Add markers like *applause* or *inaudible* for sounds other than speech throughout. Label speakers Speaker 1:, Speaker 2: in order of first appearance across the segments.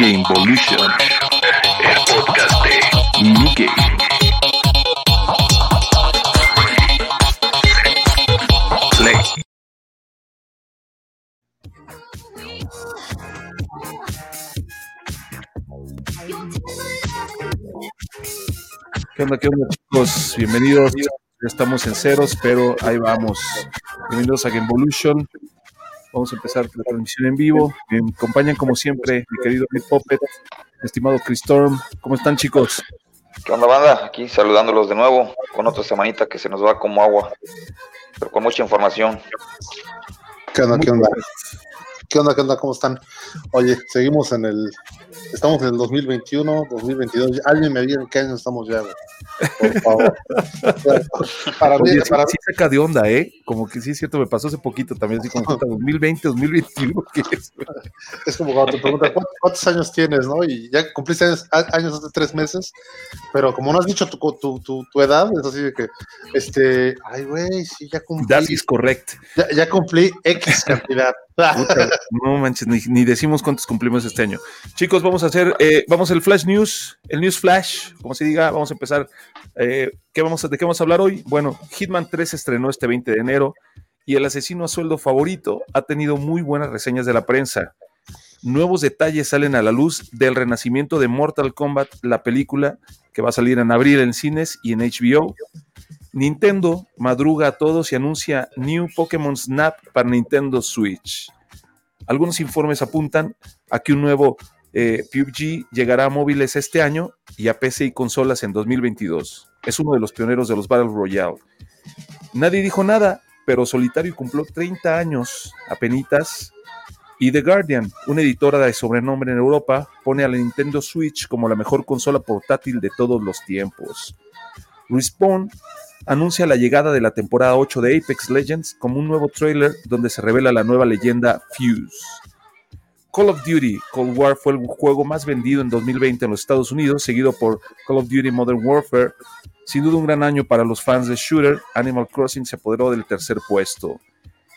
Speaker 1: Gamevolution, el podcast de Nicky. Play.
Speaker 2: ¿Qué onda, qué onda, chicos? Bienvenidos. Ya estamos en ceros, pero ahí vamos. Bienvenidos a Gamevolution. Vamos a empezar la transmisión en vivo. Me acompañan, como siempre, mi querido Nick Poppet, estimado Chris Storm. ¿Cómo están, chicos?
Speaker 3: ¿Qué onda, banda? Aquí saludándolos de nuevo con otra semanita que se nos va como agua, pero con mucha información.
Speaker 4: ¿Qué onda? ¿Qué onda? ¿Qué onda? ¿Qué onda? ¿Cómo están? Oye, seguimos en el. Estamos en el 2021, 2022. Alguien me diga en qué año estamos ya, güey. Por favor. *laughs* Para mí,
Speaker 2: Oye,
Speaker 4: para
Speaker 2: sí saca de onda, ¿eh? Como que sí es cierto, me pasó hace poquito también, así como puta, 2020, 2021, ¿qué es?
Speaker 4: es como cuando te preguntan "¿Cuántos- años tienes, ¿no? Y ya cumpliste años, hace tres meses, pero como no has dicho tu, tu, tu, tu edad, es así de que, este, ay, güey, sí, ya cumplí,
Speaker 2: That is correct.
Speaker 4: ya, ya cumplí X cantidad.
Speaker 2: No manches, ni, decimos cuántos cumplimos este año. Chicos, vamos a hacer, eh, vamos al Flash News, el News Flash, como se diga, vamos a empezar. Eh, ¿qué vamos a, ¿De qué vamos a hablar hoy? Bueno, Hitman 3 se estrenó este 20 de enero y el asesino a sueldo favorito ha tenido muy buenas reseñas de la prensa. Nuevos detalles salen a la luz del renacimiento de Mortal Kombat, la película que va a salir en abril en cines y en HBO. Nintendo madruga a todos y anuncia New Pokémon Snap para Nintendo Switch. Algunos informes apuntan a que un nuevo eh, PUBG llegará a móviles este año y a PC y consolas en 2022. Es uno de los pioneros de los Battle Royale. Nadie dijo nada, pero Solitario cumplió 30 años apenitas. Y The Guardian, una editora de sobrenombre en Europa, pone a la Nintendo Switch como la mejor consola portátil de todos los tiempos. Respawn anuncia la llegada de la temporada 8 de Apex Legends como un nuevo trailer donde se revela la nueva leyenda Fuse. Call of Duty Cold War fue el juego más vendido en 2020 en los Estados Unidos, seguido por Call of Duty Modern Warfare. Sin duda un gran año para los fans de Shooter, Animal Crossing se apoderó del tercer puesto.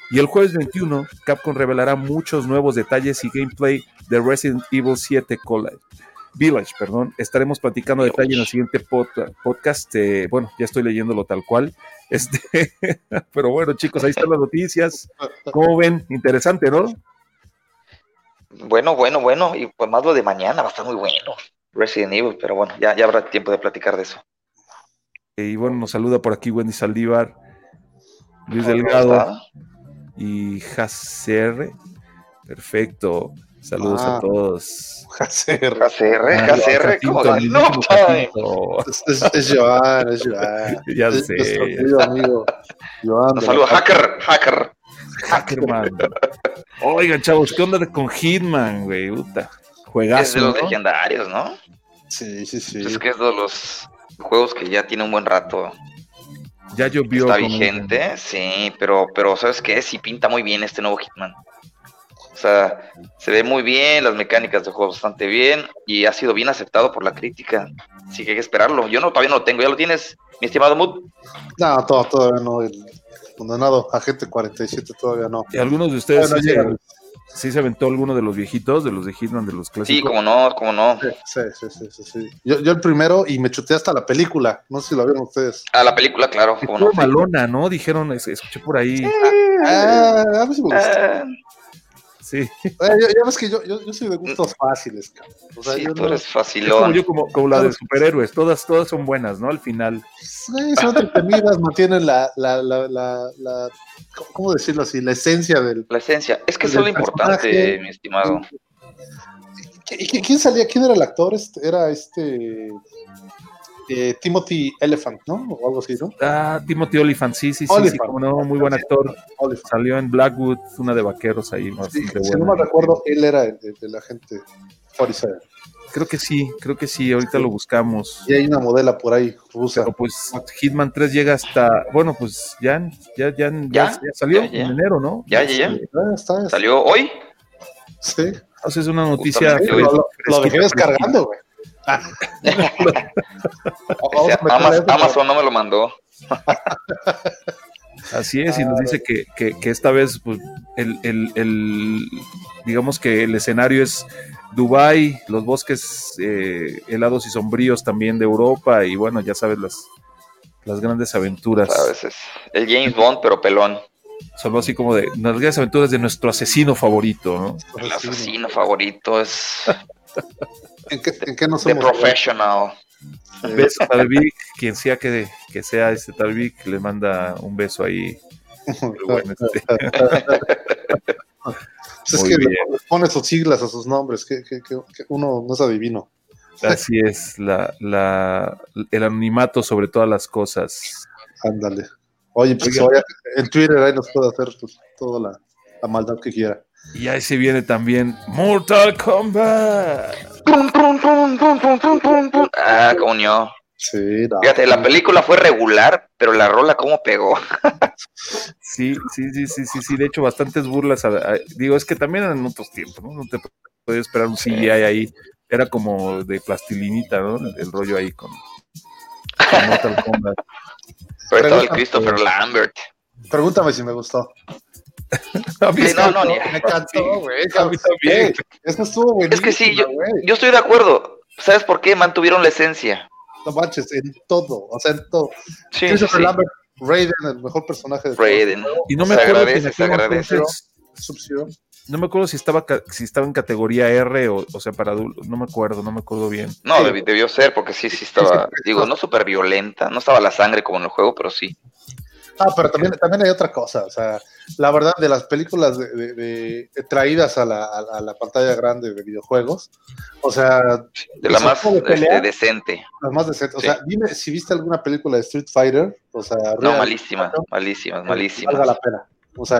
Speaker 2: Y el jueves 21, Capcom revelará muchos nuevos detalles y gameplay de Resident Evil 7 College. Village, perdón. Estaremos platicando detalle en el siguiente pod- podcast. eh, bueno, ya estoy leyéndolo tal cual. *laughs* Este, pero bueno, chicos, ahí están las noticias. ¿Cómo ven? Interesante, ¿no?
Speaker 3: Bueno, bueno, bueno, y pues más lo de mañana va a estar muy bueno. Resident Evil, pero bueno, ya, ya habrá tiempo de platicar de eso.
Speaker 2: Y bueno, nos saluda por aquí Wendy Saldívar, Luis
Speaker 3: ¿Cómo
Speaker 2: Delgado y JCR. Perfecto. Saludos a
Speaker 4: Ah.
Speaker 2: todos. *laughs*
Speaker 3: JCR, JCR,
Speaker 2: Jacinto,
Speaker 3: como
Speaker 2: el
Speaker 3: no
Speaker 2: mismísimo
Speaker 3: time.
Speaker 2: Jacinto.
Speaker 4: Es, es, es Joan, es Joan. *laughs*
Speaker 2: Ya
Speaker 4: es
Speaker 2: sé.
Speaker 4: Nuestro querido amigo Joan.
Speaker 3: Un
Speaker 4: de
Speaker 3: saludo,
Speaker 4: la-
Speaker 3: hacker, hacker.
Speaker 2: Hackerman. Oigan, chavos, ¿qué onda con Hitman, güey? Puta.
Speaker 3: Es
Speaker 2: Juegazo.
Speaker 3: de los
Speaker 2: ¿no?
Speaker 3: legendarios, ¿no?
Speaker 4: Sí, sí, sí.
Speaker 3: Es que es de los juegos que ya tiene un buen rato.
Speaker 2: Ya llovió.
Speaker 3: Está vigente, sí, pero, pero ¿sabes qué? Sí pinta muy bien este nuevo Hitman. O sea, se ve muy bien, las mecánicas del juego bastante bien y ha sido bien aceptado por la crítica. Así que hay que esperarlo. Yo no todavía no lo tengo, ¿ya lo tienes, mi estimado Mood?
Speaker 4: No, todo, todavía no. El condenado agente 47 todavía no.
Speaker 2: ¿Y algunos de ustedes
Speaker 4: Bueno,
Speaker 2: sí, se, sí se aventó alguno de los viejitos, de los de Hitman, de los
Speaker 3: Sí,
Speaker 2: clásicos?
Speaker 3: como no, como no.
Speaker 4: Sí, sí, sí, sí, sí. Yo, yo el primero y me chuté hasta la película. No sé si lo vieron ustedes.
Speaker 3: A la película, claro, como no.
Speaker 2: malona, ¿no? Dijeron, es- escuché por ahí.
Speaker 4: Ah, a mí sí me gustó.
Speaker 3: Ah,
Speaker 2: Sí.
Speaker 4: Eh, ya, ya ves que yo, yo, yo soy de gustos fáciles, cabrón. O sea,
Speaker 3: sí,
Speaker 4: yo
Speaker 3: tú
Speaker 4: no-
Speaker 3: eres
Speaker 2: Es como
Speaker 3: facilón.
Speaker 2: yo, como, como la de superhéroes, todas, todas son buenas, ¿no? Al final.
Speaker 4: Sí, son entretenidas, *laughs* mantienen la, la, la, la, la- ¿cómo decirlo así? La esencia del...
Speaker 3: La esencia, es que es lo importante,
Speaker 4: personaje.
Speaker 3: mi estimado.
Speaker 4: ¿Y qui- quién salía? ¿Quién era el actor? Este, era este... eh, Timothy Elephant, ¿no? O algo así, ¿no?
Speaker 2: Ah, Timothy Olyphant, sí, sí, sí, sí, como no, muy buen actor.
Speaker 4: Oliphant.
Speaker 2: Salió en Blackwood, una de vaqueros ahí,
Speaker 4: Sí,
Speaker 2: bastante
Speaker 4: si no me recuerdo, él era el, el, el agente 47.
Speaker 2: Creo que sí, creo que sí, ahorita lo buscamos.
Speaker 4: Y hay una modela por ahí rusa.
Speaker 2: Pero pues Hitman 3 llega hasta, bueno, pues ya, ya, ya, ya, salió
Speaker 3: ya, ya.
Speaker 2: en enero, ¿no?
Speaker 3: Ya, ya, ya.
Speaker 4: Ah, está, está.
Speaker 3: ¿Salió hoy?
Speaker 4: Sí.
Speaker 2: Entonces es una noticia
Speaker 4: Lo,
Speaker 3: hoy.
Speaker 4: lo- lo dejé descargando, güey. Ah.
Speaker 3: O sea, Amazon no me lo mandó.
Speaker 2: Así es, y nos dice que, que- que esta vez, pues, el, el- el- digamos que el escenario es Dubai, los bosques eh, helados y sombríos también de Europa y bueno, ya sabes las, las grandes aventuras.
Speaker 3: A veces. El James Bond, pero pelón.
Speaker 2: Solo así como de las grandes aventuras de nuestro asesino favorito, ¿no?
Speaker 3: El asesino favorito es
Speaker 4: ¿En qué, en qué no
Speaker 3: The
Speaker 4: somos?
Speaker 3: Professional.
Speaker 2: Un beso tal Vic, quien sea que, que sea este tal Vic, le manda un beso ahí. Bueno, este,
Speaker 4: Pues *laughs* es
Speaker 2: Muy
Speaker 4: que le pone sus siglas a sus nombres, que, que- uno no es adivino.
Speaker 2: así es, la, la, el anonimato sobre todas las cosas.
Speaker 4: Ándale. Oye, pues vaya- en Twitter ahí nos puede hacer pues, toda la, la maldad que quiera.
Speaker 2: Y ahí se viene también Mortal Kombat.
Speaker 3: Pum, pum, pum, pum, pum, pum, pum, pum. Ah, coño.
Speaker 4: Sí, no.
Speaker 3: Fíjate, la película fue regular, pero la rola cómo pegó.
Speaker 2: Sí, sí, sí, sí, sí, sí. De hecho, bastantes burlas. a- a- digo, es que también eran otros tiempos, ¿no? No te podías esperar un CGI ahí. Era como de plastilinita, ¿no? El, el rollo ahí con, con *laughs* Mortal Kombat.
Speaker 3: Pero estaba el Christopher Lambert.
Speaker 4: Pregúntame si me gustó.
Speaker 2: A mí
Speaker 3: Sí,
Speaker 2: sí
Speaker 3: no,
Speaker 2: me
Speaker 3: no, ni-
Speaker 2: gustó.
Speaker 4: Me encantó, güey.
Speaker 2: A mí también.
Speaker 4: Ey, Eso estuvo buenísimo.
Speaker 3: Es que sí, yo, yo estoy de acuerdo. ¿Sabes por qué? Mantuvieron la esencia.
Speaker 4: No manches, en todo, o sea, en todo.
Speaker 3: Sí, sí,
Speaker 4: Christopher
Speaker 3: sí.
Speaker 4: Lambert, Raiden, el mejor personaje de
Speaker 3: Raiden.
Speaker 2: Y no me
Speaker 3: Se
Speaker 2: acuerdo
Speaker 3: agradece, se agradece.
Speaker 2: entonces-. No me acuerdo si estaba si estaba en categoría R o, o sea para adultos, no me acuerdo, no me acuerdo bien.
Speaker 3: No, debió ser, porque sí, sí estaba, digo, no súper violenta, no estaba la sangre como en el juego, pero sí.
Speaker 4: Ah, pero también, también hay otra cosa, o sea, la verdad de las películas de, de- de- traídas a la, a la- la pantalla grande de videojuegos, o sea,
Speaker 3: De la
Speaker 4: ¿Ese
Speaker 3: más
Speaker 4: de pelea?
Speaker 3: este, decente.
Speaker 4: las más decentes, o
Speaker 3: Sí.
Speaker 4: sea, dime si viste alguna película de Street Fighter, o sea,
Speaker 3: No,
Speaker 4: real,
Speaker 3: malísimas, malísimas,
Speaker 4: que valga la pena, o sea,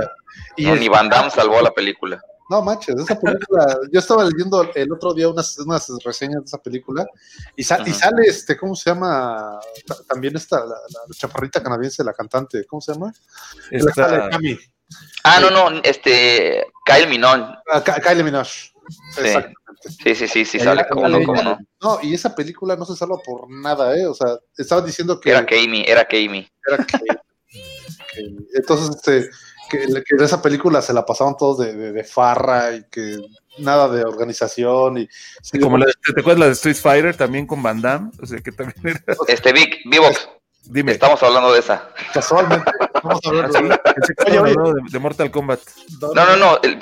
Speaker 4: y
Speaker 3: No,
Speaker 4: es-
Speaker 3: ni Van Damme salvó la película.
Speaker 4: No manches, esa película, yo estaba leyendo el otro día unas, unas reseñas de esa película y, sa- y sale este, ¿cómo se llama? Ta- También esta, la, la chaparrita canadiense, la cantante, ¿cómo se llama?
Speaker 2: Esta-
Speaker 4: Cami.
Speaker 3: Ah, no, no, este, Kyle Minon.
Speaker 4: Ah, Kylie Minogue. Exactamente.
Speaker 3: Sí, sí, sí, sí,
Speaker 4: Ella-
Speaker 3: sale como no, como no.
Speaker 4: No, y esa película no se salva por nada, ¿eh? O sea, estaban diciendo que
Speaker 3: Era Kami, era Kami.
Speaker 4: era que- entonces, este, que, que de esa película se la pasaban todos de, de- de farra y que nada de organización y sí,
Speaker 2: como la, ¿te acuerdas la de Street Fighter también con Van Damme? O sea que también era,
Speaker 3: Este, Vic, Vivox,
Speaker 2: dime.
Speaker 3: estamos hablando de esa.
Speaker 4: casualmente vamos a hablar de- Oye, oye.
Speaker 2: de, de Mortal Kombat.
Speaker 3: No, no, no, el-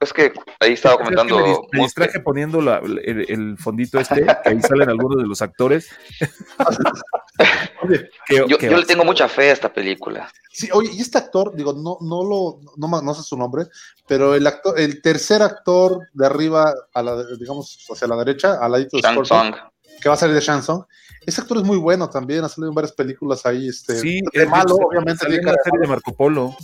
Speaker 3: es que ahí estaba comentando.
Speaker 2: Es que me, dis- me distraje poniendo la- el, el fondito este, que ahí salen algunos de los actores. *laughs*
Speaker 4: Oye,
Speaker 3: Yo, le tengo mucha fe a esta película.
Speaker 4: Sí, oye, y este actor, digo, no, no lo, no, no sé su nombre, pero el actor, el tercer actor de arriba, a la, digamos, hacia la derecha, al ladito de
Speaker 3: Shang.
Speaker 4: Que va a salir de Shansong, ese actor es muy bueno también, ha salido en varias películas ahí, este,
Speaker 2: sí,
Speaker 4: de malo,
Speaker 2: salió
Speaker 4: obviamente,
Speaker 2: en
Speaker 4: tiene
Speaker 2: la serie de
Speaker 4: malo.
Speaker 2: Marco Polo.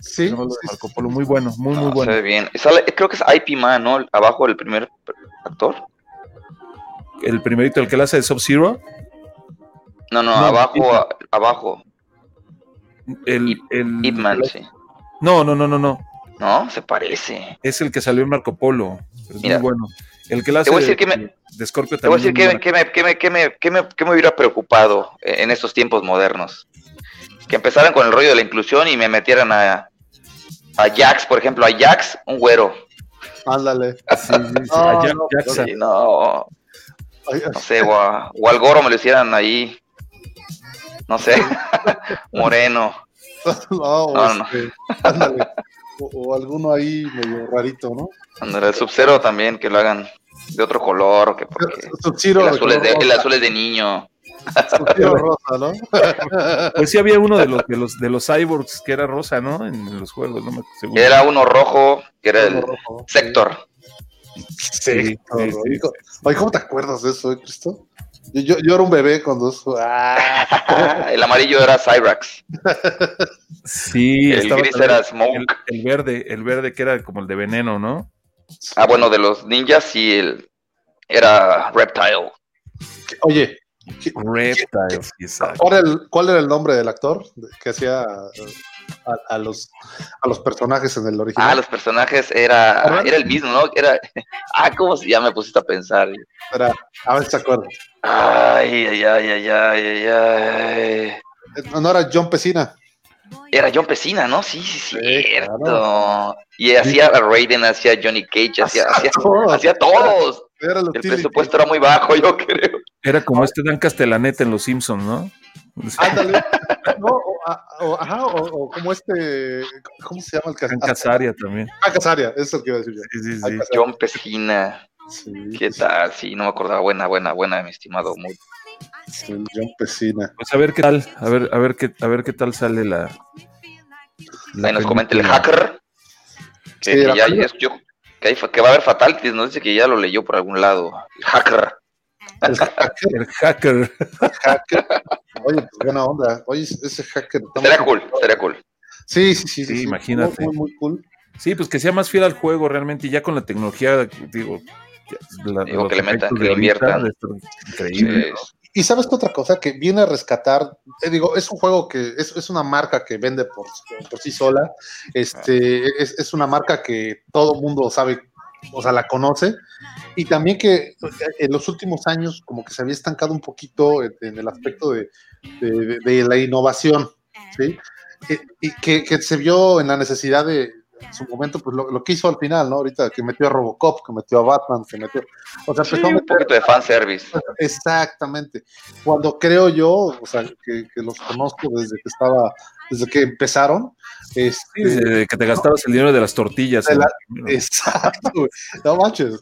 Speaker 4: Sí,
Speaker 2: de Marco Polo, muy bueno, muy, muy
Speaker 3: No,
Speaker 2: bueno.
Speaker 3: Se ve bien. Sale- creo que es IP Man, ¿no? Abajo el primer actor.
Speaker 2: El primerito, el que le hace de Sub-Zero,
Speaker 3: No, no,
Speaker 2: No,
Speaker 3: abajo,
Speaker 2: Ip Man.
Speaker 3: a- abajo.
Speaker 2: el,
Speaker 3: Ip-
Speaker 2: el-
Speaker 3: Ip Man, sí.
Speaker 2: No, no, no, no, no.
Speaker 3: No, se parece.
Speaker 2: Es el que salió en Marco Polo. Es
Speaker 3: Mira.
Speaker 2: muy bueno. El que le hace
Speaker 3: Te voy a decir
Speaker 2: de,
Speaker 3: que me-
Speaker 2: de Scorpio
Speaker 3: Te voy a decir que, que me, que, me, que, me, que, me, que me hubiera preocupado en estos tiempos modernos. Que empezaran con el rollo de la inclusión y me metieran a, a Jax, por ejemplo, a Jax, un güero.
Speaker 4: ándale.
Speaker 2: buena. *laughs* Sí, sí, sí.
Speaker 4: No,
Speaker 2: A Jack
Speaker 4: no,
Speaker 2: Jackson.
Speaker 3: No, no sé, o, a- o al Goro me lo hicieran ahí. No sé, *laughs* *laughs* moreno.
Speaker 4: no,
Speaker 3: No, no.
Speaker 4: este, ándale. O, o alguno ahí medio rarito, ¿no?
Speaker 3: Ándale, El Sub-Zero también, que lo hagan de otro color, que porque el azul, es de, el azul es de niño.
Speaker 4: Sub-Zero rosa, ¿no? *laughs*
Speaker 2: Pues sí había uno de los de los de los cyborgs que era rosa, ¿no? En los juegos, no me seguro.
Speaker 3: Era uno rojo, que era el
Speaker 4: Rojo,
Speaker 3: Sector.
Speaker 2: Sí, sí, sí.
Speaker 4: Oye, ¿cómo te acuerdas de eso, eh, Cristo? Yo, yo, yo era un bebé cuando eso. Ah, *laughs*
Speaker 3: el amarillo era Cyrax.
Speaker 2: Sí,
Speaker 3: El gris era
Speaker 2: el,
Speaker 3: Smoke.
Speaker 2: el verde, el verde que era como el de veneno, ¿no?
Speaker 3: Ah, bueno, de los ninjas y el era Reptile.
Speaker 4: Oye,
Speaker 2: Reptile, sí, exacto.
Speaker 4: ¿cuál era, el, ¿cuál era el nombre del actor que hacía eh, a, a los, a los personajes en el original?
Speaker 3: Ah, los personajes era, era el mismo, ¿no? Era, *laughs* ah, ¿cómo se ya me pusiste a pensar?
Speaker 4: Era- a ver si se acuerdan.
Speaker 3: Ay, ay, ay, ay, ay, ay, ay.
Speaker 4: Eh, No era John Pesina.
Speaker 3: Era John Pesina, ¿no? Sí, sí,
Speaker 4: Sí,
Speaker 3: cierto.
Speaker 4: claro.
Speaker 3: Y hacía a Raiden, hacía a Johnny Cage, hacía, hacía,
Speaker 4: Todos.
Speaker 3: hacía todos.
Speaker 4: Era
Speaker 3: El presupuesto era muy bajo, *laughs* yo creo.
Speaker 2: Era como este Dan Castellaneta en Los Simpsons, ¿no? *laughs*
Speaker 4: Ándale. No, o, o- ajá, o, o como este. ¿Cómo se llama el
Speaker 2: Dan
Speaker 4: Casaria?
Speaker 2: Casaria también.
Speaker 4: Ah, Casaria, eso es lo que iba a decir yo.
Speaker 2: Sí, sí, sí.
Speaker 4: Casaria.
Speaker 3: John Pesina.
Speaker 4: Sí,
Speaker 3: ¿Qué tal? Sí, no me acordaba. Buena, buena, buena, mi estimado. Muy...
Speaker 4: el John Pesina.
Speaker 2: Pues a ver qué tal, a ver, a ver qué, a ver qué tal sale la. la
Speaker 3: Ahí nos comenta el hacker. Que,
Speaker 4: Sí,
Speaker 3: que
Speaker 4: la
Speaker 3: ya,
Speaker 4: película-
Speaker 3: yo- que, hay- que va a haber fatalities, no dice que ya lo leyó por algún lado. El hacker.
Speaker 4: El hacker,
Speaker 2: El hacker.
Speaker 4: hacker. Oye, pues buena onda. Oye, ese hacker. muy-
Speaker 3: cool, sería cool.
Speaker 4: Sí, sí, sí.
Speaker 2: Sí,
Speaker 4: sí,
Speaker 2: imagínate.
Speaker 4: Muy, muy, muy cool.
Speaker 2: Sí, pues que sea más fiel al juego realmente, y ya con la tecnología, digo. la-
Speaker 3: que le metan, que le inviertan.
Speaker 2: Increíble.
Speaker 3: Sí,
Speaker 4: Y sabes qué otra cosa que viene a rescatar, eh, digo, es un juego que es, es una marca que vende por, por sí sola, este, es, es una marca que todo mundo sabe, o sea, la conoce, y también que eh, en los últimos años como que se había estancado un poquito en, el aspecto de, de- de- de la innovación, ¿sí? Y, y que, que se vio en la necesidad de, en su momento, pues lo, lo que hizo al final, ¿no? Ahorita que metió a Robocop, que metió a Batman, que metió, o sea,
Speaker 3: Sí,
Speaker 4: empezó a
Speaker 3: un
Speaker 4: meter
Speaker 3: poquito de fanservice.
Speaker 4: Exactamente. Cuando creo yo, o sea, que, que los conozco desde que estaba, desde que empezaron, este,
Speaker 2: Sí, de que te gastabas el dinero de las tortillas.
Speaker 4: De exacto, güey. no manches,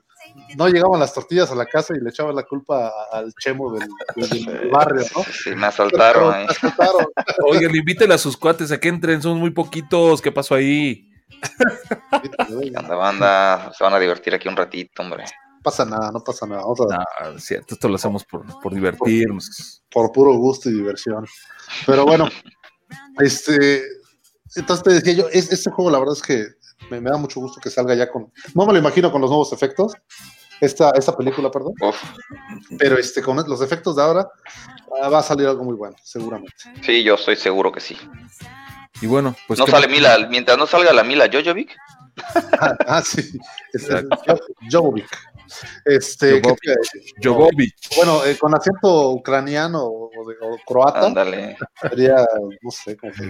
Speaker 4: no llegaban las tortillas a la casa y le echaban la culpa al chemo del, del- del barrio, ¿no?
Speaker 3: Sí, me asaltaron ahí.
Speaker 4: Me asaltaron. *laughs*
Speaker 2: Oigan, invítela a sus cuates a que entren, son muy poquitos. ¿Qué pasó ahí?
Speaker 3: Anda, banda, se van a divertir aquí un ratito, hombre.
Speaker 4: No pasa nada, no pasa nada, vamos a,
Speaker 2: No, es cierto, esto lo hacemos por, por divertirnos.
Speaker 4: por puro gusto y diversión. Pero bueno, este, entonces te decía yo, es, este juego la verdad es que me, me da mucho gusto que salga ya con, no me lo imagino con los nuevos efectos, esta, esta película, perdón, pero este, con los efectos de ahora ah, va a salir algo muy bueno, seguramente.
Speaker 3: sí, yo estoy seguro que sí.
Speaker 2: Y bueno, pues.
Speaker 3: no
Speaker 2: ¿qué
Speaker 3: sale? Mila, mientras no salga la Mila Jojovic,
Speaker 4: Ah, *laughs* ah, sí, Jovovic. Este, bueno, eh, con acento ucraniano o, de- o croata,
Speaker 3: ándale.
Speaker 4: sería, no sé, cómo se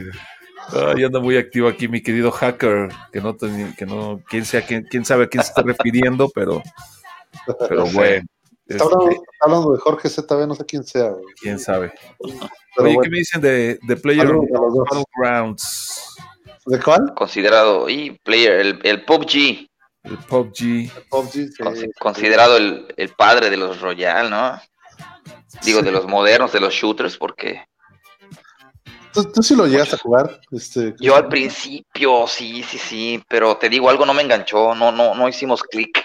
Speaker 2: Ay, anda muy activo aquí mi querido hacker, que no, ten- que no, quién sea, quién, quién sabe a quién se está refiriendo, pero, pero bueno,
Speaker 4: Está
Speaker 2: este,
Speaker 4: hablando, está hablando de Jorge ZB, no sé quién sea, güey.
Speaker 2: quién sabe.
Speaker 4: pero
Speaker 2: Oye,
Speaker 4: bueno.
Speaker 2: ¿qué me dicen de, de Player. Battlegrounds?
Speaker 4: ¿De cuál?
Speaker 3: Considerado, y player, el, el PUBG,
Speaker 2: El PUBG.
Speaker 4: PUBG, sí.
Speaker 3: consi- considerado el, el padre de los Royal, ¿no? Digo, de los modernos, de los shooters, porque
Speaker 4: ¿Tú, tú sí lo llegaste a jugar? Este,
Speaker 3: yo al principio, sí, sí, sí, pero te digo, algo no me enganchó, no, no, no hicimos clic.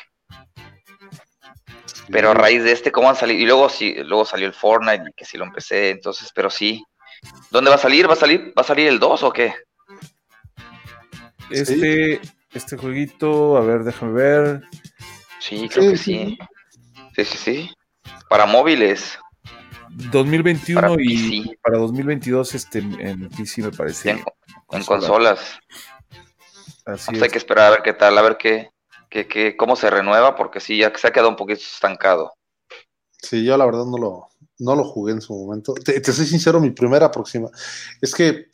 Speaker 3: Pero a raíz de este, ¿cómo han salido? Y luego sí, luego salió el Fortnite, y que sí lo empecé, entonces, pero sí. ¿Dónde va a salir? ¿Va a salir, va a salir el 2 o qué?
Speaker 2: Este, este jueguito, a ver, déjame ver.
Speaker 3: Sí, creo
Speaker 4: Sí,
Speaker 3: que sí. Sí, sí, sí. Para móviles,
Speaker 2: 2021
Speaker 3: Para
Speaker 2: y
Speaker 3: PC.
Speaker 2: para 2022 este, en PC me parece.
Speaker 3: en, en
Speaker 2: consola.
Speaker 3: consolas.
Speaker 2: Así
Speaker 3: Pues hay
Speaker 2: es.
Speaker 3: que esperar a ver qué tal, a ver qué, qué, qué, cómo se renueva, porque sí, ya se ha quedado un poquito estancado.
Speaker 4: Sí, yo la verdad no lo, no lo jugué en su momento. Te, te soy sincero, mi primera aproxima. Es que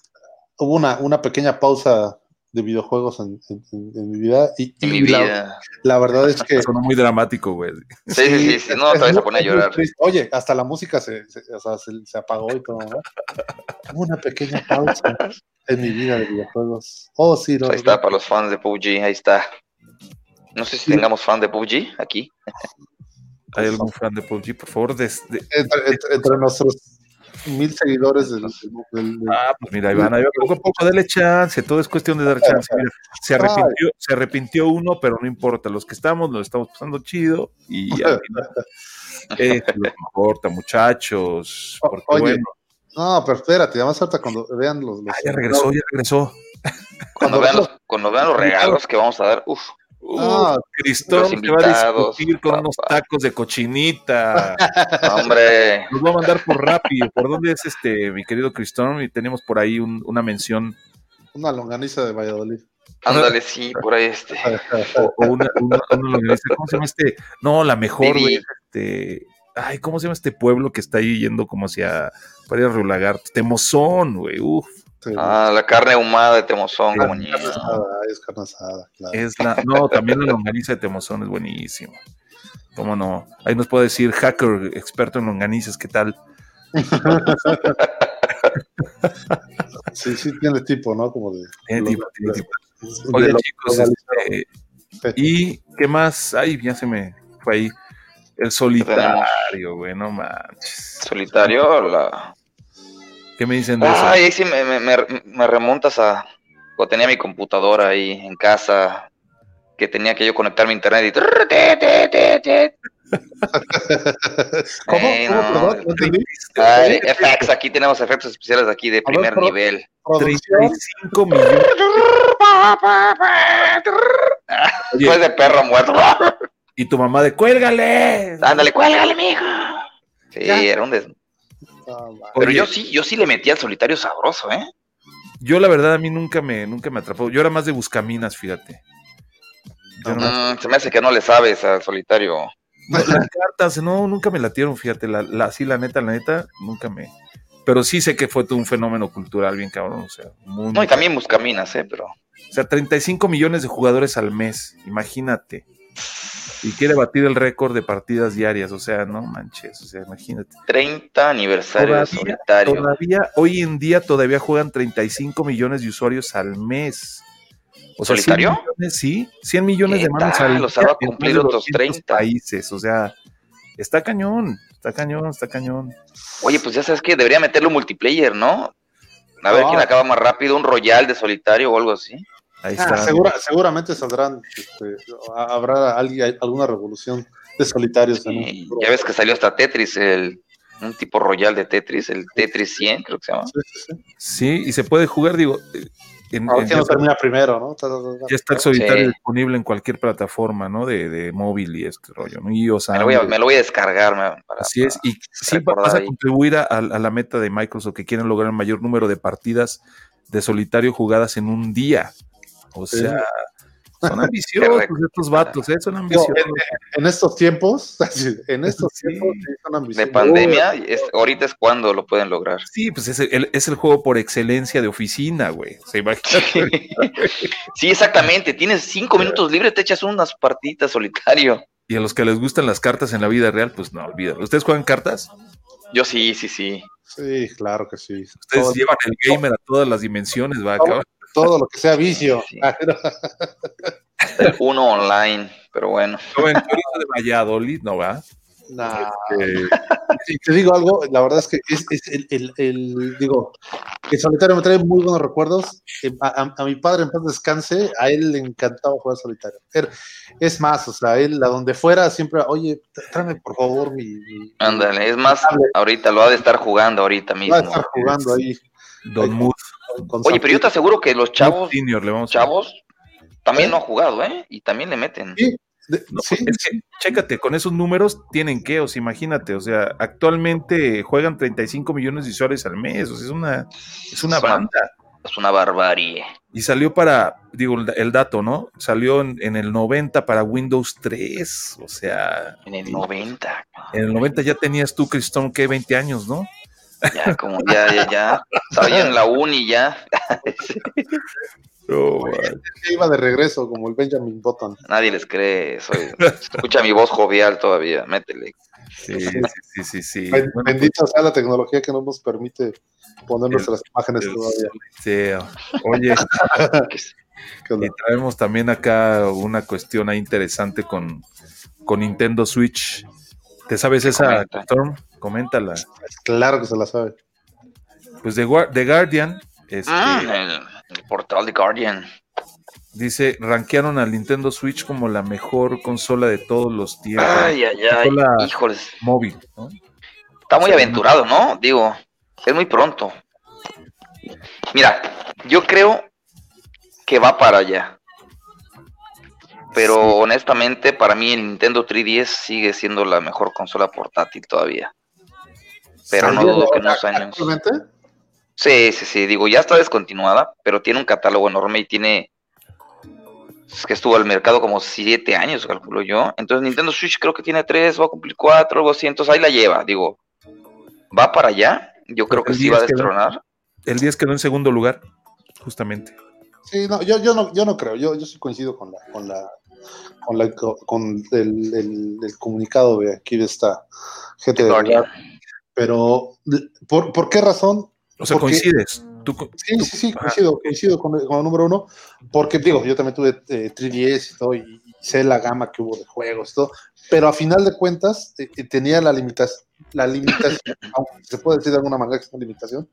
Speaker 4: hubo una, una pequeña pausa de videojuegos en, en- en- en mi vida y,
Speaker 3: En
Speaker 4: y
Speaker 3: mi
Speaker 4: la,
Speaker 3: vida.
Speaker 4: la verdad es que...
Speaker 2: Sonó muy dramático, güey.
Speaker 3: Sí, sí, sí, sí, no, te
Speaker 4: es
Speaker 3: vas a llorar.
Speaker 4: Oye, hasta la música se, se- o sea, se- se apagó y todo, ¿no? Hubo una pequeña pausa en mi vida de videojuegos. Oh, sí, no,
Speaker 3: Ahí está, para los fans de PUBG, ahí está. No sé si
Speaker 4: Sí.
Speaker 3: tengamos fan de PUBG aquí.
Speaker 2: ¿Hay algún fan de PUBG? Por favor, des- de-
Speaker 4: entre, entre- entre nuestros mil seguidores del, del- del-
Speaker 2: Ah, pues mira, Iván, ahí va poco a poco, dale chance, todo es cuestión de dar chance. Mira, se arrepintió, se arrepintió uno, pero no importa, los que estamos nos estamos pasando chido y *laughs* al final, eh, que importa, muchachos, porque
Speaker 4: Oye,
Speaker 2: bueno,
Speaker 4: No, pero espérate, además ahorita cuando vean los... los-
Speaker 2: ah, ya regresó, ya regresó.
Speaker 3: Cuando vean los, cuando vean los regalos que vamos a dar, uff,
Speaker 4: Ah,
Speaker 2: Cristón te va a discutir con unos tacos de cochinita. *laughs*
Speaker 3: hombre,
Speaker 2: Nos va a mandar por rápido. ¿Por dónde es este, mi querido Cristón? Y tenemos por ahí un- una mención
Speaker 4: una longaniza de Valladolid.
Speaker 3: ándale, sí, por ahí este. *laughs*
Speaker 2: o, o una, una- una longaniza. ¿Cómo se llama este? No, la mejor,
Speaker 3: Didi.
Speaker 2: Este, ay, ¿cómo se llama este pueblo que está ahí yendo como hacia para ir a? Temozón, güey. Uf,
Speaker 4: Sí,
Speaker 3: Ah, la carne ahumada de Temozón, como
Speaker 4: carne
Speaker 3: niño.
Speaker 4: asada, es carne asada, claro.
Speaker 2: es la, no, también la longaniza de Temozón es buenísima. cómo no. Ahí nos puede decir hacker, experto en longanizas, ¿qué tal? *laughs*
Speaker 4: Sí, sí, tiene tipo, ¿no? Como de.
Speaker 2: Tiene
Speaker 4: lo-
Speaker 2: tipo, tiene tipo. Oye,
Speaker 4: lo-
Speaker 2: chicos, este, ¿y qué más? Ay, ya se me fue ahí. El solitario, güey, no manches.
Speaker 3: Solitario, la...
Speaker 2: ¿Qué me dicen de eso?
Speaker 3: Ay, ahí sí me, me- me- me remontas a cuando tenía mi computadora ahí en casa, que tenía que yo conectar mi internet y... *laughs*
Speaker 4: ¿Cómo?
Speaker 3: Eh,
Speaker 4: ¿Cómo?
Speaker 3: no.
Speaker 4: Perdón, no entendí.
Speaker 3: Ay, FX, aquí tenemos efectos especiales aquí de primer
Speaker 4: pero-
Speaker 3: nivel.
Speaker 4: Producción.
Speaker 2: 35 millones. Oye,
Speaker 3: Después de perro muerto.
Speaker 2: y tu mamá de cuélgale.
Speaker 3: Ándale, cuélgale, mijo. Sí,
Speaker 4: Ya.
Speaker 3: era un des... Pero
Speaker 2: Oye,
Speaker 3: yo sí, yo sí le metí al solitario sabroso, ¿eh?
Speaker 2: Yo la verdad a mí nunca me, nunca me atrapó. Yo era más de buscaminas, fíjate. Yo no-
Speaker 3: se me hace que no le sabes al solitario.
Speaker 2: no, las cartas, no, nunca me latieron, fíjate. La, la, sí, la neta, la neta, nunca me. Pero sí sé que fue todo un fenómeno cultural bien cabrón. O sea, muy,
Speaker 3: No, y también buscaminas, ¿eh? Pero...
Speaker 2: O sea, 35 millones de jugadores al mes, imagínate. Y quiere batir el récord de partidas diarias, o sea, no manches, o sea, imagínate.
Speaker 3: 30 aniversario solitario.
Speaker 2: todavía, hoy en día todavía juegan 35 millones de usuarios al mes. O sea, 100
Speaker 3: ¿Solitario?
Speaker 2: millones, sí, 100 millones
Speaker 3: ¿Qué
Speaker 2: de manos al
Speaker 3: a
Speaker 2: en
Speaker 3: cumplir otros
Speaker 2: 200
Speaker 3: 30.
Speaker 2: países, o sea, está cañón, está cañón, está cañón.
Speaker 3: Oye, pues ya sabes que debería meterlo multiplayer, ¿no? A ver quién acaba más rápido, un royal de solitario o algo así.
Speaker 2: Ahí
Speaker 4: Ah,
Speaker 2: está.
Speaker 4: segura- seguramente saldrán, este, ha- habrá alguien, alguna revolución de solitarios. en un
Speaker 3: Sí, ya ves que salió hasta Tetris, el, un tipo royal de Tetris, el Tetris 100, creo que se llama.
Speaker 4: Sí, sí, sí.
Speaker 2: Sí, y se puede jugar, digo, eh, en-
Speaker 4: A ver
Speaker 2: en-
Speaker 4: lo termina primero, ¿no? Ta, ta, ta, ta.
Speaker 2: ya está el solitario
Speaker 3: Sí.
Speaker 2: disponible en cualquier plataforma, ¿no? De, de móvil y este rollo, ¿no? iOS,
Speaker 3: Me lo voy a, me lo voy a descargar. me- para-
Speaker 2: Así es, y sí vas a contribuir a, a la meta de Microsoft que quieren lograr el mayor número de partidas de solitario jugadas en un día. O
Speaker 4: Sí.
Speaker 2: sea, son *laughs* ambiciosos estos vatos, ¿eh? Son ambiciosos.
Speaker 4: en, en estos tiempos, *laughs* en estos
Speaker 2: Sí.
Speaker 4: tiempos sí son
Speaker 3: de
Speaker 4: ambiciosos.
Speaker 3: pandemia, es- ahorita es cuando lo pueden lograr.
Speaker 2: Sí, pues es el, es el juego por excelencia de oficina, güey. O sea, imagínate. *laughs*
Speaker 3: Sí, exactamente. Tienes cinco minutos libres, te echas unas partiditas solitario.
Speaker 2: Y a los que les gustan las cartas en la vida real, pues no, olvídalo. ¿Ustedes juegan cartas?
Speaker 3: Yo sí, sí, sí.
Speaker 4: Sí, claro que sí.
Speaker 2: Ustedes
Speaker 4: Todo,
Speaker 2: llevan el gamer a todas las dimensiones, va,
Speaker 4: Todo.
Speaker 2: cabrón.
Speaker 4: Todo lo que sea vicio.
Speaker 3: Sí.
Speaker 4: Ah, *laughs*
Speaker 3: uno online, pero bueno.
Speaker 2: Chorizo de Valladolid, ¿no va?
Speaker 4: Nah. Si te digo algo, la verdad es que es, es el, el- el- digo, el solitario me trae muy buenos recuerdos. Eh, A, a- a mi padre en paz descanse, a él le encantaba jugar solitario. Er- Es más, o sea, él a donde fuera siempre, oye, tráeme por favor mi,
Speaker 3: Ándale, es más, ahorita lo ha de estar jugando ahorita
Speaker 4: va a
Speaker 3: mismo.
Speaker 4: estar jugando ahí.
Speaker 2: Don Mood,
Speaker 4: con
Speaker 3: Oye, pero yo te aseguro que los chavos,
Speaker 2: Senior, le vamos a
Speaker 3: chavos, también
Speaker 4: ¿Eh?
Speaker 3: no han jugado, ¿eh? Y también le meten.
Speaker 4: Sí, de-
Speaker 2: No,
Speaker 4: sí,
Speaker 2: es que, chécate, con esos números tienen que, o sea, imagínate, o sea, actualmente juegan 35 millones de usuarios al mes, o sea, es una, es una
Speaker 3: Es una-
Speaker 2: banda.
Speaker 3: Es una barbarie.
Speaker 2: Y salió para, digo, el, el dato, ¿no? Salió en, en el 90 para Windows 3, o sea,
Speaker 3: En el 90.
Speaker 2: en el 90 ya tenías tú, Cristón, que 20 años, ¿no?
Speaker 3: Ya, como ya, ya, ya. Estaba yo en la uni ya.
Speaker 4: que iba de regreso como el Benjamin Button.
Speaker 3: Nadie les cree. Soy, escucha mi voz jovial todavía. Métele.
Speaker 2: Sí, sí, sí, sí. sí.
Speaker 4: Bendita sea la tecnología que no nos permite poner
Speaker 2: El-
Speaker 4: nuestras imágenes
Speaker 2: el-
Speaker 4: todavía.
Speaker 2: sí, oye, *laughs* y traemos también acá una cuestión ahí interesante con, con Nintendo Switch. ¿Te sabes esa. Storm? Coméntala.
Speaker 4: Claro que se la sabe.
Speaker 2: Pues The, Guar- The Guardian este,
Speaker 3: Ah, el, el portal de Guardian.
Speaker 2: dice, rankearon al Nintendo Switch como la mejor consola de todos los tiempos.
Speaker 3: Ay, ay, ay. Híjoles.
Speaker 2: Móvil, ¿no?
Speaker 3: Está muy aventurado, ¿no? Digo, es muy pronto. Mira, yo creo que va para allá. Pero
Speaker 2: Sí.
Speaker 3: honestamente, para mí el Nintendo 3DS sigue siendo la mejor consola portátil todavía. Pero no
Speaker 4: ¿Salió
Speaker 3: dudo que unos años.
Speaker 4: actualmente?
Speaker 3: Sí, sí, sí, digo, ya está descontinuada, pero tiene un catálogo enorme y tiene. Es que estuvo al mercado como siete años, calculo yo. Entonces Nintendo Switch creo que tiene tres, va a cumplir cuatro, algo así. Entonces ahí la lleva, digo. Va para allá. Yo creo que
Speaker 2: El
Speaker 3: sí va a
Speaker 2: 10 quedó.
Speaker 3: destronar.
Speaker 2: El 10 quedó en segundo lugar, justamente.
Speaker 4: Sí, no, yo, yo no, yo no creo, yo, yo sí coincido con la, con la, con, la, con el, el, el comunicado de aquí de esta gente de. Pero, ¿por, ¿por qué razón?
Speaker 2: O sea,
Speaker 4: Porque-
Speaker 2: coincides. Tú,
Speaker 4: Sí,
Speaker 2: tú-
Speaker 4: sí, sí,
Speaker 2: ajá.
Speaker 4: coincido, coincido con, el, con el número uno, porque digo, yo también tuve eh, 3DS y todo, y, y sé la gama que hubo de juegos y todo, pero a final de cuentas eh, eh, tenía la limitación, la limitación, *coughs* se puede decir de alguna manera que es una limitación,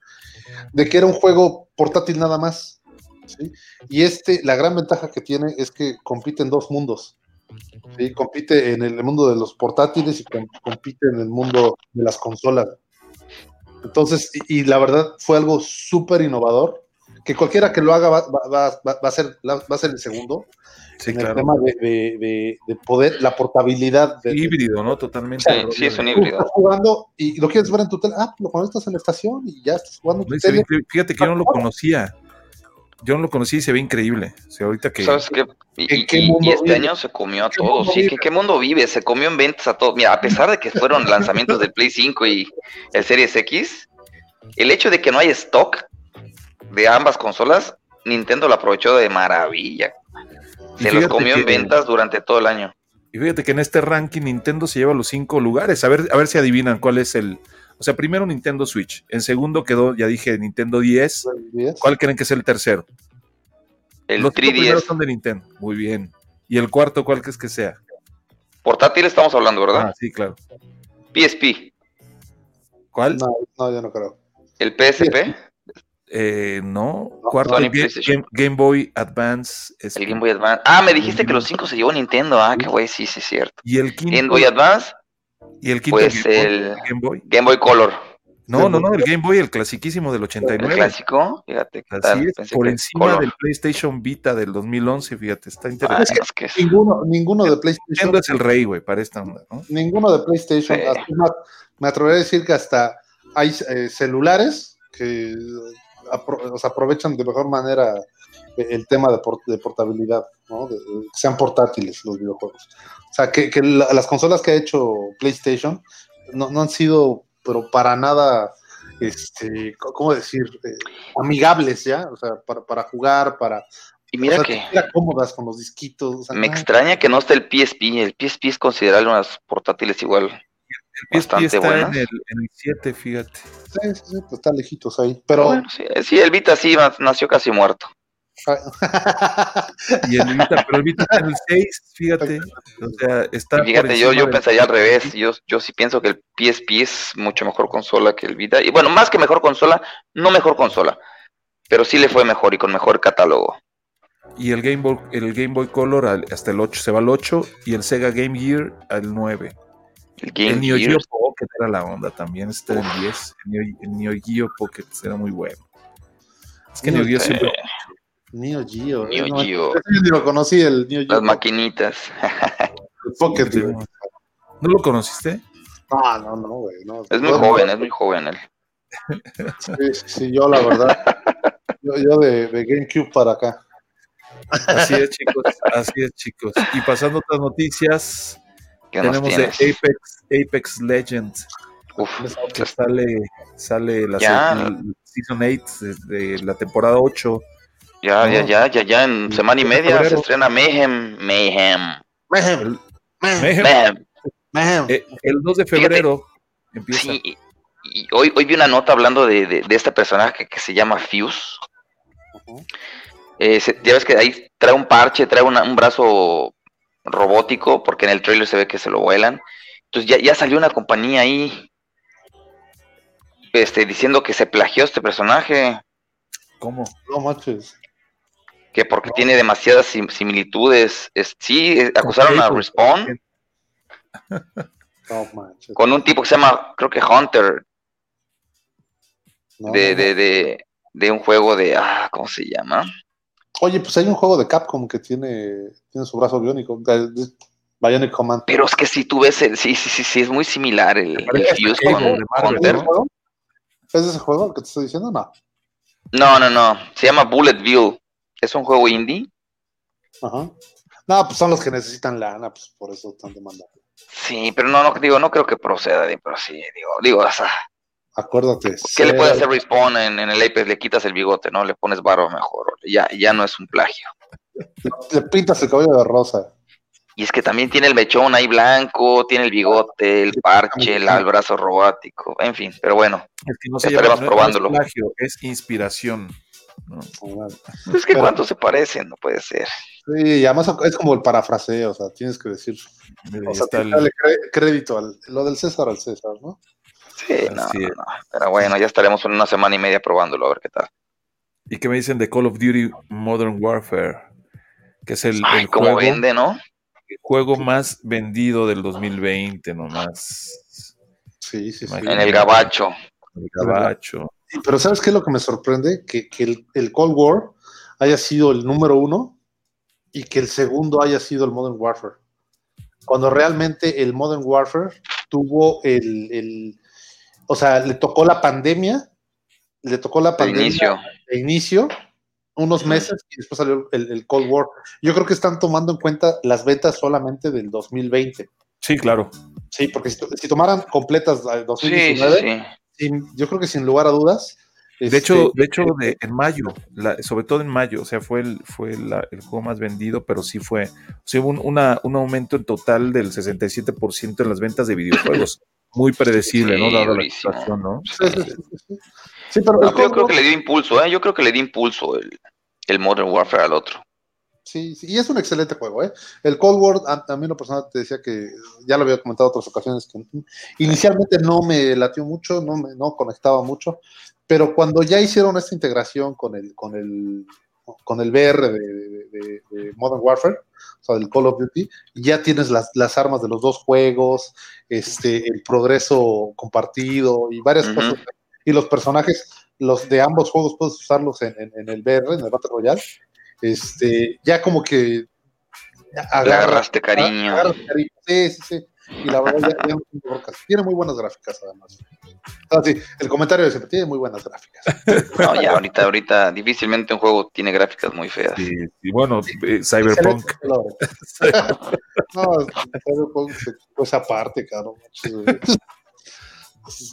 Speaker 4: de que era un juego portátil nada más. ¿sí? Y este, la gran ventaja que tiene es que compite en dos mundos. ¿Sí? Compite en el mundo de los portátiles y com- compite en el mundo de las consolas. Entonces, y, y la verdad fue algo súper innovador, que cualquiera que lo haga va, va- va- va- a, ser, la- va a ser el segundo
Speaker 2: Sí,
Speaker 4: en el
Speaker 2: claro.
Speaker 4: tema de, de- de- de poder, la portabilidad de,
Speaker 2: Híbrido, ¿no? Totalmente.
Speaker 3: Sí, sí, es un híbrido.
Speaker 4: estás jugando y lo quieres ver en tu tele, ah, lo conectas en la estación y ya estás jugando tu tele.
Speaker 2: Fíjate que yo no lo conocía. Yo no lo conocí y se ve increíble. O sea, ahorita que.
Speaker 3: ¿Sabes qué? Y,
Speaker 4: ¿En qué
Speaker 3: y- y
Speaker 4: mundo
Speaker 3: este
Speaker 4: vive?
Speaker 3: año se comió a
Speaker 4: ¿Qué
Speaker 3: todos, sí. ¿Qué, qué mundo vive? Se comió en ventas a todos. Mira, a pesar de que fueron lanzamientos del Play 5 y el Series X, el hecho de que no hay stock de ambas consolas, Nintendo lo aprovechó de maravilla. Se los comió en ventas durante todo el año.
Speaker 2: Y fíjate que en este ranking Nintendo se lleva los cinco lugares. A ver, a ver si adivinan cuál es el. O sea, primero Nintendo Switch. En segundo quedó, ya dije, Nintendo 10. ¿Cuál creen que es el tercero?
Speaker 3: El
Speaker 2: los cinco primeros
Speaker 3: 3DS.
Speaker 2: son de Nintendo. Muy bien. ¿Y el cuarto cuál crees que sea?
Speaker 3: Portátil estamos hablando, ¿verdad?
Speaker 2: Ah, sí, claro.
Speaker 3: PSP.
Speaker 2: ¿Cuál?
Speaker 4: No, no, yo no creo.
Speaker 3: El PSP.
Speaker 2: Eh, no.
Speaker 4: No,
Speaker 2: Cuarto,
Speaker 3: Sony.
Speaker 2: Game, Game Boy Advance. es-
Speaker 3: El Game Boy Advance. Ah, me dijiste que los cinco se llevó Nintendo. Ah, qué güey, sí, sí, es cierto.
Speaker 2: Y el quinto.
Speaker 3: Game Boy Advance,
Speaker 2: y el quinto
Speaker 3: pues
Speaker 2: Game Boy,
Speaker 3: el
Speaker 2: Game Boy.
Speaker 3: Game Boy Color.
Speaker 2: No, no, no, el Game Boy, el clasiquísimo del
Speaker 3: El
Speaker 2: 89.
Speaker 3: clásico, fíjate. qué
Speaker 2: Así
Speaker 3: tal,
Speaker 2: es,
Speaker 3: pensé
Speaker 2: por
Speaker 3: que
Speaker 2: encima
Speaker 3: Color.
Speaker 2: del PlayStation Vita del 2011, fíjate, está
Speaker 3: Ah,
Speaker 2: interesante.
Speaker 3: es que es-
Speaker 4: Ninguno, ninguno de PlayStation,
Speaker 2: Nintendo es el rey, güey, para esta onda, ¿no?
Speaker 4: ninguno de PlayStation,
Speaker 3: Sí.
Speaker 4: hasta más, me atrevería a decir que hasta hay eh, celulares que apro- o sea, aprovechan de mejor manera el tema de, por- de portabilidad, ¿no? De- de que sean portátiles los videojuegos. O sea, que, que la- las consolas que ha hecho PlayStation no, no han sido, pero para nada, este, ¿cómo decir? Eh, amigables ya, o sea, para, para jugar, para...
Speaker 3: Y mira
Speaker 4: o sea,
Speaker 3: que
Speaker 4: cómodas con los disquitos. o sea,
Speaker 3: me
Speaker 4: no,
Speaker 3: extraña que no esté el PSP. El PSP es considerable unas portátiles igual.
Speaker 2: El PSP
Speaker 3: Bastante
Speaker 2: está
Speaker 3: buenas.
Speaker 2: en el, en el 7, fíjate.
Speaker 4: sí, sí, sí, pues están lejitos ahí. Pero
Speaker 3: Bueno, sí, sí, el Vita sí na- nació casi muerto. *laughs*
Speaker 2: Y el Vita, pero el Vita está en el 6, fíjate. O sea, está.
Speaker 3: Fíjate, yo, yo pensaría al revés. Yo, yo sí pienso que el PSP es mucho mejor consola que el Vita. Y bueno, más que mejor consola, no mejor consola. Pero sí le fue mejor y con mejor catálogo.
Speaker 2: Y el Game Boy, el Game Boy Color al- hasta el 8, se va al 8. Y el Sega Game Gear al 9.
Speaker 3: El Game
Speaker 2: el Neo
Speaker 3: Gear.
Speaker 2: Geo Pocket era la onda también, este era el 10. El Neo, el Neo Geo Pocket era muy bueno. Es que Neo Geo siempre.
Speaker 4: Neo Geo.
Speaker 3: Neo
Speaker 4: no,
Speaker 3: Geo.
Speaker 4: yo lo conocí, el Neo Geo.
Speaker 3: Las maquinitas.
Speaker 4: el Pocket,
Speaker 2: Sí.
Speaker 4: güey.
Speaker 2: ¿No lo conociste?
Speaker 4: No, no, no, güey. No.
Speaker 3: Es muy joven, es muy joven él.
Speaker 4: Sí, sí, sí, yo la verdad. *laughs* yo, yo de, de GameCube para acá.
Speaker 2: Así es, chicos. Así es, chicos. Y pasando a otras noticias,
Speaker 3: ¿Qué nos
Speaker 2: tenemos de? Apex, Apex Legends.
Speaker 3: Uf,
Speaker 2: que sale, sale la, se- Season 8 desde la temporada 8.
Speaker 3: Ya,
Speaker 2: No.
Speaker 3: ya, ya, ya, ya en semana y media se estrena Mayhem. Mayhem.
Speaker 4: Mayhem, mayhem,
Speaker 2: Mayhem. Eh, el 2 de febrero empieza.
Speaker 3: Sí, y- y hoy, hoy vi una nota hablando de, de, de este personaje que se llama Fuse. Eh, se- ya ves que ahí trae un parche, trae una- un brazo robótico, porque en el trailer se ve que se lo vuelan. Entonces ya, ya salió una compañía ahí este, diciendo que se plagió este personaje,
Speaker 2: ¿Cómo?
Speaker 4: No manches.
Speaker 3: Que porque tiene demasiadas sim- similitudes. Es- sí, eh, acusaron a Respawn con un tipo que se llama, creo que Hunter,
Speaker 4: No,
Speaker 3: de,
Speaker 4: no,
Speaker 3: de, de, de un juego de, ah, ¿cómo se llama?
Speaker 4: Oye, pues hay un juego de Capcom que tiene, tiene su brazo biónico. Bionic Command.
Speaker 3: Pero es que si tú ves, el, sí, sí, sí, sí, es muy similar el, Fuse con Hunter.
Speaker 4: ¿Es ese juego? ¿Es ese juego el que te estoy diciendo? No.
Speaker 3: No, no, no. Se llama Bulletville. Es un juego indie.
Speaker 4: Ajá. No, pues son los que necesitan lana, pues por eso están demandando.
Speaker 3: Sí, pero no, no digo, no creo que proceda, pero sí, digo, digo, o sea,
Speaker 4: Acuérdate.
Speaker 3: ¿qué le puede hacer Respawn en, en el Apex? Le quitas el bigote, ¿no? Le pones barro mejor. Ya, ya no es un plagio. *laughs*
Speaker 4: Le pintas el cabello de rosa.
Speaker 3: Y es que también tiene el mechón ahí blanco, tiene el bigote, el parche, el, el brazo robótico, en fin, pero bueno,
Speaker 2: Es que no se
Speaker 3: Estaremos
Speaker 2: llama- no-
Speaker 3: probándolo.
Speaker 2: No es, plagio, es inspiración. ¿No?
Speaker 3: es que
Speaker 4: Pero-
Speaker 3: cuántos se parecen, no puede ser.
Speaker 4: Sí, y además es como el parafraseo, o sea, tienes que decir. O sea,
Speaker 2: el-
Speaker 4: darle crédito al lo del César al César, ¿no?
Speaker 3: Sí, no, no. Pero bueno, ya estaremos en una semana y media probándolo, a ver qué tal.
Speaker 2: ¿Y qué me dicen de Call of Duty Modern Warfare? Que es el,
Speaker 3: Ay,
Speaker 2: el
Speaker 3: cómo
Speaker 2: juego,
Speaker 3: vende, ¿no?
Speaker 2: el juego más vendido del 2020, nomás.
Speaker 4: Sí, sí, sí.
Speaker 2: Imagínate.
Speaker 3: En el gabacho.
Speaker 2: El gabacho.
Speaker 4: Pero ¿sabes qué es lo que me sorprende? Que, que el, el Cold War haya sido el número uno y que el segundo haya sido el Modern Warfare. Cuando realmente el Modern Warfare tuvo el, el- o sea, le tocó la pandemia, le tocó la pandemia
Speaker 3: inicio.
Speaker 4: de inicio, unos meses y después salió el, el Cold War. Yo creo que están tomando en cuenta las ventas solamente del 2020.
Speaker 2: Sí, claro.
Speaker 4: Sí, porque si, to- si tomaran completas la de
Speaker 3: Sí, sí,
Speaker 4: 2019,
Speaker 3: sí.
Speaker 4: Sin- yo creo que sin lugar a dudas.
Speaker 2: De
Speaker 4: este,
Speaker 2: hecho, de hecho de, en mayo, la- sobre todo en mayo, o sea, fue el, fue la- el juego más vendido, pero sí fue, o sea, hubo un, una- un aumento en total del 67% en las ventas de videojuegos. *coughs* Muy predecible,
Speaker 3: Sí,
Speaker 2: ¿no? Dada la situación, ¿no?
Speaker 4: Sí, sí, sí, sí, sí. Sí, pero
Speaker 3: No, yo creo que le dio impulso, ¿eh? Yo creo que le dio impulso el, el Modern Warfare al otro.
Speaker 4: Sí, sí, y es un excelente juego, ¿eh? El Cold War, a, a mí lo personal te decía que, ya lo había comentado otras ocasiones, que inicialmente no me latió mucho, no me no conectaba mucho, pero cuando ya hicieron esta integración con el, con el, con el VR de, de- de- de Modern Warfare, o sea, del Call of Duty, ya tienes las, las armas de los dos juegos, este, el progreso compartido y varias cosas. Y los personajes, los de ambos juegos, puedes usarlos en, en- en el VR, en el Battle Royale. Este, ya como que
Speaker 3: Le
Speaker 4: agarra-
Speaker 3: agarraste cariño.
Speaker 4: Sí, sí, sí. Y la verdad, ya, ya. Tiene muy buenas gráficas, además. Ah, sí, el comentario de siempre tiene muy buenas gráficas.
Speaker 3: No, ya ahorita, ahorita, difícilmente un juego tiene gráficas muy feas.
Speaker 2: Y, y bueno, eh, Cyberpunk,
Speaker 4: no, Cyberpunk, pues aparte, claro.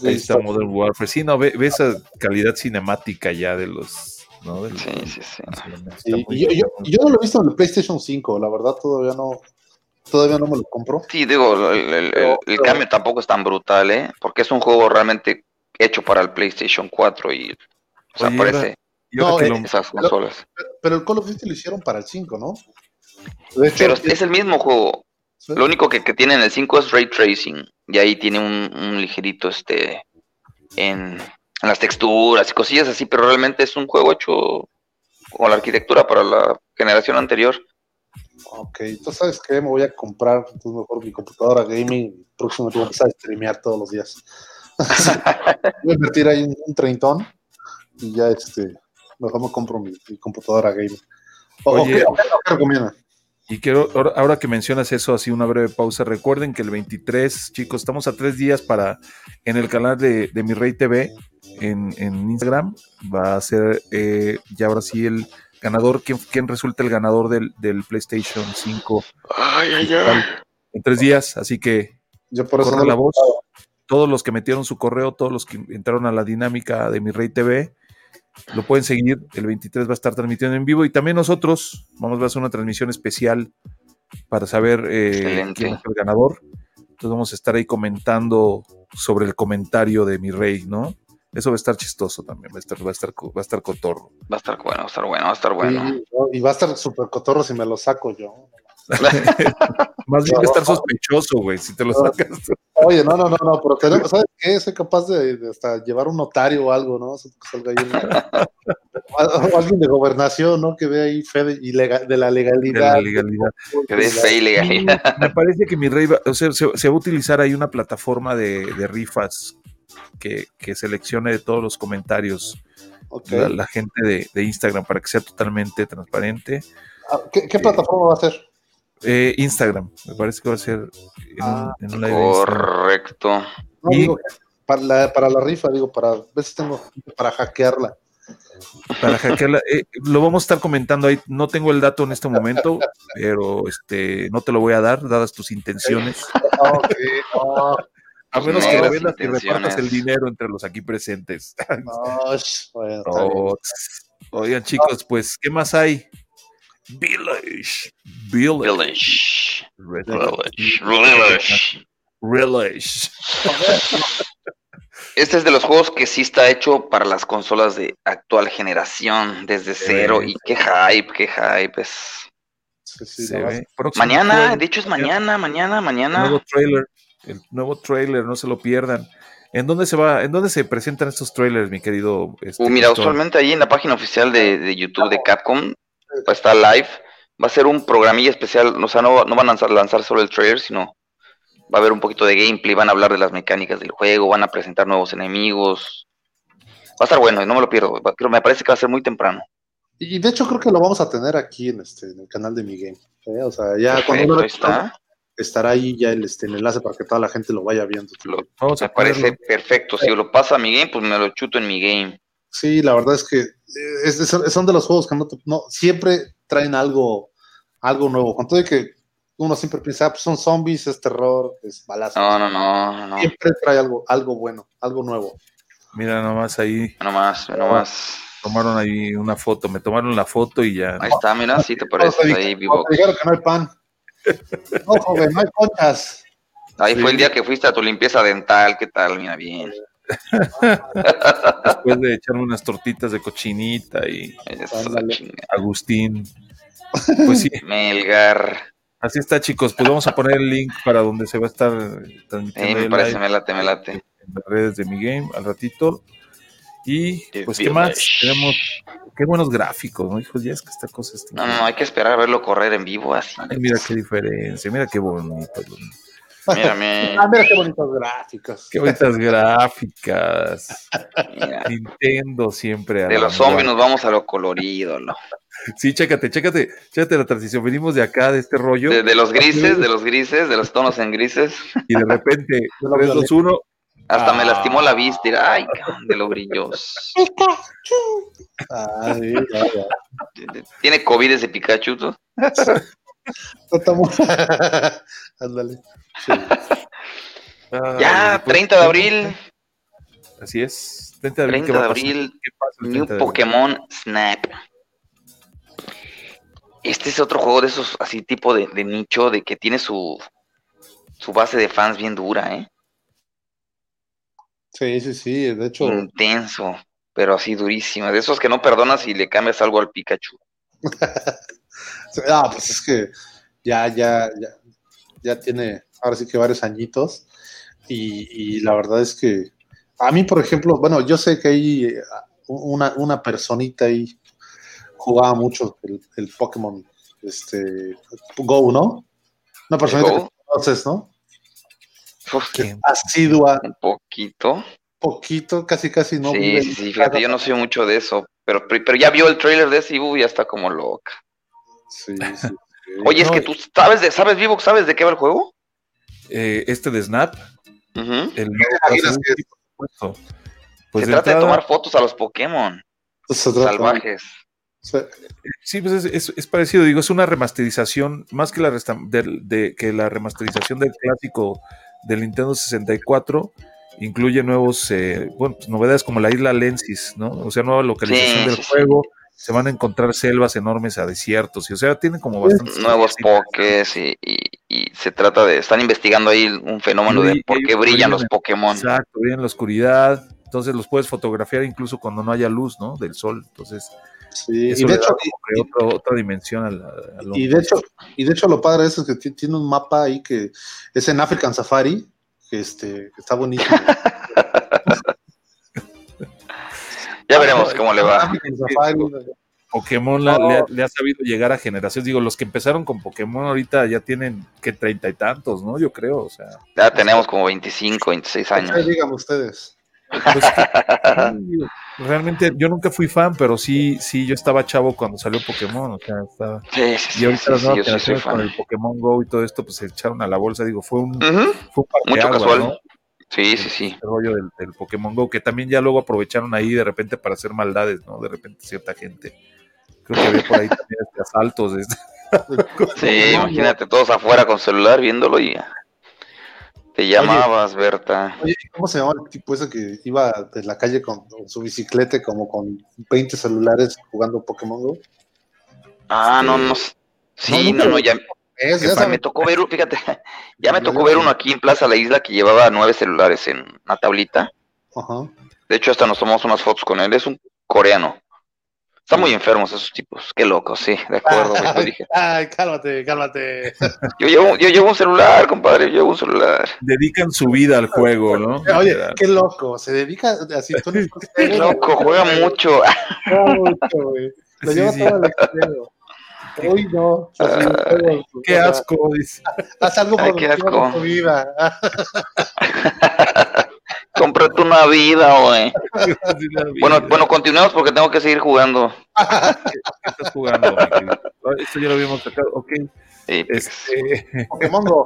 Speaker 2: ahí está Modern Warfare. Sí, no, ve, ve esa calidad cinemática ya de los,
Speaker 3: Sí, sí, sí.
Speaker 4: Y yo, yo, yo no lo he visto en el PlayStation 5, la verdad todavía no, todavía no me lo compro.
Speaker 3: Sí, digo, el, el- el-
Speaker 4: Pero-
Speaker 3: el
Speaker 4: pero-
Speaker 3: cambio tampoco es tan brutal, ¿eh? Porque es un juego realmente hecho para el PlayStation 4 y, o sea,
Speaker 2: Oye,
Speaker 3: parece
Speaker 4: No, eh,
Speaker 2: lo-
Speaker 3: esas consolas.
Speaker 4: Pero el Call of Duty lo hicieron para el 5, ¿no? De hecho,
Speaker 3: Pero es el mismo juego.
Speaker 4: sí.
Speaker 3: Lo único que, que tiene en el 5 es ray tracing. Y ahí tiene un, un ligerito este en las texturas y cosillas así, pero realmente es un juego hecho con la arquitectura para la generación anterior.
Speaker 4: Ok, entonces sabes que me voy a comprar entonces mejor mi computadora gaming. Próximo voy a empezar a streamear todos los días. *laughs* voy a invertir ahí un, un treintón y ya este, mejor me compro mi, mi computadora gaming. O,
Speaker 2: Oye.
Speaker 4: qué?
Speaker 2: Y quiero, ahora, ahora que mencionas eso, así una breve pausa, recuerden que el 23, chicos, estamos a tres días para, en el canal de, de Mi Rey TV, en, en Instagram, va a ser eh, ya ahora sí el ganador, ¿quién, quién resulta el ganador del, del PlayStation 5
Speaker 3: Ay, ay,
Speaker 2: digital en tres días, así que
Speaker 4: Yo por eso
Speaker 2: corre
Speaker 4: no
Speaker 2: la voz, todos los que metieron su correo, todos los que entraron a la dinámica de Mi Rey TV, lo pueden seguir. El 23 va a estar transmitiendo en vivo y también nosotros vamos a hacer una transmisión especial para saber eh, quién es el ganador. Entonces vamos a estar ahí comentando sobre el comentario de Mi Rey, ¿no? Eso va a estar chistoso también, va a estar, va a estar, va a estar cotorro.
Speaker 3: Va a estar bueno, va a estar bueno, va a estar bueno.
Speaker 4: Sí, ¿no? y va a estar súper cotorro si me lo saco yo. *laughs*
Speaker 2: Más bien va a estar sospechoso, güey, si te lo sacas.
Speaker 4: Oye, no, no, no, no, pero tenemos, ¿sabes qué? Soy capaz de, de hasta llevar un notario o algo, ¿no? Salga ahí *laughs* o alguien de gobernación, ¿no? Que vea ahí fe de, de la
Speaker 2: de
Speaker 4: legalidad.
Speaker 2: la legalidad.
Speaker 3: Que de fe y legalidad.
Speaker 2: me parece que mi rey va, o sea, se, se va a utilizar ahí una plataforma de, de rifas que, que seleccione de todos los comentarios la, la gente de, de Instagram para que sea totalmente transparente.
Speaker 4: Ah, ¿Qué, qué plataforma va a ser?
Speaker 2: Eh, Instagram, me parece que va a ser en,
Speaker 4: Ah,
Speaker 2: un, en un live.
Speaker 3: Correcto.
Speaker 4: No,
Speaker 2: Y-
Speaker 4: digo, para la, para la rifa, digo, para ver si tengo para hackearla.
Speaker 2: Para hackearla. Eh, lo vamos a estar comentando ahí. No tengo el dato en este momento, *laughs* pero este no te lo voy a dar, dadas tus intenciones.
Speaker 4: Ah, ok, no,
Speaker 2: A menos
Speaker 3: No,
Speaker 2: que
Speaker 3: las
Speaker 2: revelas que repartas el dinero entre los aquí presentes. *laughs*
Speaker 4: bueno.
Speaker 2: Oh, Oigan, chicos, pues, ¿qué más hay? Village. Village.
Speaker 3: Village. Village. Village.
Speaker 2: Village.
Speaker 3: Este es de los juegos que sí está hecho para las consolas de actual generación, desde cero. Y qué hype, qué hype. Es...
Speaker 4: Sí,
Speaker 3: Mañana, de hecho es mañana, mañana, mañana.
Speaker 2: nuevo trailer. El nuevo trailer, no se lo pierdan. ¿En dónde se va? ¿En dónde se presentan estos trailers, mi querido? este,
Speaker 3: Uh, mira, usualmente ahí en la página oficial de, de YouTube de Capcom va a estar live. Va a ser un programilla especial. O sea, no, no van a lanzar, lanzar solo el trailer, sino va a haber un poquito de gameplay. Van a hablar de las mecánicas del juego. Van a presentar nuevos enemigos. Va a estar bueno, no me lo pierdo. Creo, me parece que va a ser muy temprano.
Speaker 4: Y de hecho creo que lo vamos a tener aquí en este en el canal de mi game. ¿eh? O sea, ya cuando uno
Speaker 3: ahí está.
Speaker 4: Estará ahí ya el, este, el enlace para que toda la gente lo vaya viendo.
Speaker 3: Lo-
Speaker 2: Vamos
Speaker 3: me
Speaker 2: a ponerlo.
Speaker 3: parece perfecto. Si lo pasa a mi game, pues me lo chuto en mi game.
Speaker 4: Sí, la verdad es que eh, es- es- son de los juegos que no, te- no- siempre traen algo, algo nuevo. Con todo y que uno siempre piensa, ah, pues son zombies, es terror, es balazo.
Speaker 3: No, no, no, no.
Speaker 4: Siempre trae algo, algo bueno, algo nuevo.
Speaker 2: Mira nomás ahí.
Speaker 3: No más, no más.
Speaker 2: Tomaron ahí una foto. Me tomaron la foto y ya.
Speaker 3: Ahí está, mira, sí te parece ahí, vivo.
Speaker 4: que no hay pan. *laughs* No, joven, no hay conchas.
Speaker 3: Ahí
Speaker 2: Sí.
Speaker 3: fue el día que fuiste a tu limpieza dental, ¿qué tal? Mira bien. *laughs*
Speaker 2: Después de echarme unas tortitas de cochinita y. Agustín. *laughs* Pues sí,
Speaker 3: Melgar.
Speaker 2: así está, chicos. Pues vamos a poner el link para donde se va a estar transmitiendo
Speaker 3: Eh, me
Speaker 2: el
Speaker 3: parece,
Speaker 2: live
Speaker 3: me late, me late.
Speaker 2: en las redes de mi game al ratito. Y
Speaker 3: The
Speaker 2: pues, ¿qué más? Tenemos qué buenos gráficos, ¿no? Hijos, ya es que esta cosa está
Speaker 3: No, no, no, hay que esperar a verlo correr en vivo así.
Speaker 2: Ay, mira qué diferencia, mira qué bonito.
Speaker 3: Mírame, *laughs*
Speaker 4: Ah, mira qué bonitos gráficos.
Speaker 2: Qué bonitas gráficas.
Speaker 3: mira.
Speaker 2: Nintendo siempre. a
Speaker 3: De los zombies nos vamos a lo colorido, ¿no?
Speaker 2: Sí, chécate, chécate, chécate la transición. Venimos de acá, de este rollo,
Speaker 3: De, de los grises, de los grises, de los tonos en grises.
Speaker 2: y de repente, *laughs*
Speaker 4: De lo
Speaker 2: 3, 2, 1.
Speaker 3: Hasta me
Speaker 2: Ah.
Speaker 3: lastimó la vista. y, Ay, cabrón, de lo brillos.
Speaker 4: Ah, sí, ya, ya.
Speaker 3: Tiene COVID ese Pikachu, ¿tú? *laughs*
Speaker 4: No estamos- *laughs* Ándale. Sí.
Speaker 3: Ya, 30 de abril,
Speaker 2: Así es. 30 de abril.
Speaker 3: 30
Speaker 2: ¿qué va
Speaker 3: de abril,
Speaker 2: ¿Qué pasa el
Speaker 3: New
Speaker 2: 30 de abril?
Speaker 3: Pokémon Snap. Este es otro juego de esos así tipo de, de nicho, de que tiene su, su base de fans bien dura, ¿eh?
Speaker 4: Sí, sí, sí. De hecho.
Speaker 3: Intenso, pero así durísima. De esos que no perdonas y le cambias algo al Pikachu. *laughs*
Speaker 4: ah, pues es que ya, ya, ya, ya tiene ahora sí que varios añitos. Y, y la verdad es que a mí, por ejemplo, bueno, yo sé que hay eh, una, una personita ahí jugaba mucho el, el Pokémon este, Go, ¿no? Una personita que conoces, ¿no?
Speaker 2: ¿Quién?
Speaker 4: Asidua,
Speaker 3: un poquito.
Speaker 4: poquito, casi, casi no.
Speaker 3: sí, sí, sí, fíjate, yo no sé mucho de eso. Pero, pero ya vio el trailer de ese y uh, ya está como loca.
Speaker 4: Sí, *laughs* sí.
Speaker 3: Oye, es que tú sabes de, ¿sabes, Vivo? ¿Sabes de qué va el juego?
Speaker 2: Eh, este de Snap, el nuevo por supuesto. Pues
Speaker 3: Se
Speaker 2: de
Speaker 3: trata de tomar fotos a los Pokémon
Speaker 4: Se trata-
Speaker 3: salvajes.
Speaker 4: Sí.
Speaker 2: Pues es, es- es parecido, digo, es una remasterización, más que la, de, que la remasterización del clásico del Nintendo 64, incluye nuevos, eh, bueno, pues, novedades como la isla Lensis, ¿no? O sea, nueva localización
Speaker 3: Sí,
Speaker 2: del
Speaker 3: sí, sí.
Speaker 2: juego, se van a encontrar selvas enormes a desiertos, y o sea, tiene como bastantes...
Speaker 3: nuevos pokés y, y- y se trata de, están investigando ahí un fenómeno
Speaker 2: Sí,
Speaker 3: de por qué brillan los Pokémon.
Speaker 2: Exacto, brillan en la oscuridad, entonces los puedes fotografiar incluso cuando no haya luz, ¿no? Del sol, entonces
Speaker 4: Sí,
Speaker 2: eso
Speaker 4: y de hecho,
Speaker 2: que otra, otra dimensión al, al-
Speaker 4: y de hecho, y de hecho lo padre es que ti- tiene un mapa ahí que es en African Safari, que este, que está buenísimo. *laughs*
Speaker 3: Ya veremos cómo le va.
Speaker 4: Safari,
Speaker 2: Pokémon la-
Speaker 4: No.
Speaker 2: le, ha, le ha sabido llegar a generaciones. Digo, los que empezaron con Pokémon ahorita ya tienen que treinta y tantos, ¿no? Yo creo, o sea.
Speaker 3: Ya tenemos como 25, 26
Speaker 4: ustedes
Speaker 3: años.
Speaker 4: díganme ustedes.
Speaker 2: Pues, *laughs* realmente yo nunca fui fan, pero sí, sí, yo estaba chavo cuando salió Pokémon, o sea, estaba.
Speaker 3: Sí, sí,
Speaker 2: Y ahorita
Speaker 3: sí,
Speaker 2: las nuevas generaciones con el. Pokémon Go y todo esto, pues se echaron a la bolsa. Digo, fue un,
Speaker 3: Ujú,
Speaker 2: fue un
Speaker 3: Mucho casual.
Speaker 2: ¿no?
Speaker 3: Sí, sí, sí.
Speaker 2: El rollo del, del Pokémon Go, que también ya luego aprovecharon ahí de repente para hacer maldades, ¿no? De repente cierta gente. Creo que había por ahí *laughs* también este, asaltos. este, *laughs*
Speaker 3: Sí, imagínate todos afuera con celular viéndolo y te llamabas, Berta.
Speaker 4: Oye, ¿cómo se llama el tipo ese que iba en la calle con, con su bicicleta como con 20 celulares jugando Pokémon Go?
Speaker 3: Ah,
Speaker 2: Este,
Speaker 3: no, no. Sí,
Speaker 4: No,
Speaker 3: no,
Speaker 4: nunca
Speaker 3: no,
Speaker 4: lo-
Speaker 3: ya,
Speaker 4: Es, ya
Speaker 3: me tocó ver, fíjate, *laughs* ya me tocó ver uno aquí en Plaza La Isla que llevaba nueve celulares en una tablita.
Speaker 4: Ajá.
Speaker 3: De hecho, hasta nos tomamos unas fotos con él. Es un coreano. Están muy enfermos esos tipos. Qué locos, sí, de acuerdo, te dije.
Speaker 4: Ay, cálmate, cálmate. *laughs*
Speaker 3: Yo llevo, yo llevo un celular, compadre, yo llevo un celular.
Speaker 2: Dedican su vida al juego, ¿no? *laughs*
Speaker 4: Oye, qué loco. Se dedica a sintonizar. *laughs*
Speaker 3: Qué loco, juega mucho.
Speaker 4: Juega mucho, güey. Lo lleva
Speaker 2: sí.
Speaker 4: todo al extremo. Uy, no. videojuegos,
Speaker 2: Qué asco, dice.
Speaker 4: Haz algo
Speaker 3: Ay, qué asco.
Speaker 4: con tu vida.
Speaker 3: Cómprate una vida, güey. *laughs* Bueno, bueno, continuemos porque tengo que seguir jugando.
Speaker 2: ¿qué estás jugando? Ah, Esto ya lo habíamos sacado. Ok.
Speaker 3: Sí,
Speaker 2: Este, *laughs*
Speaker 4: Pokémon Go.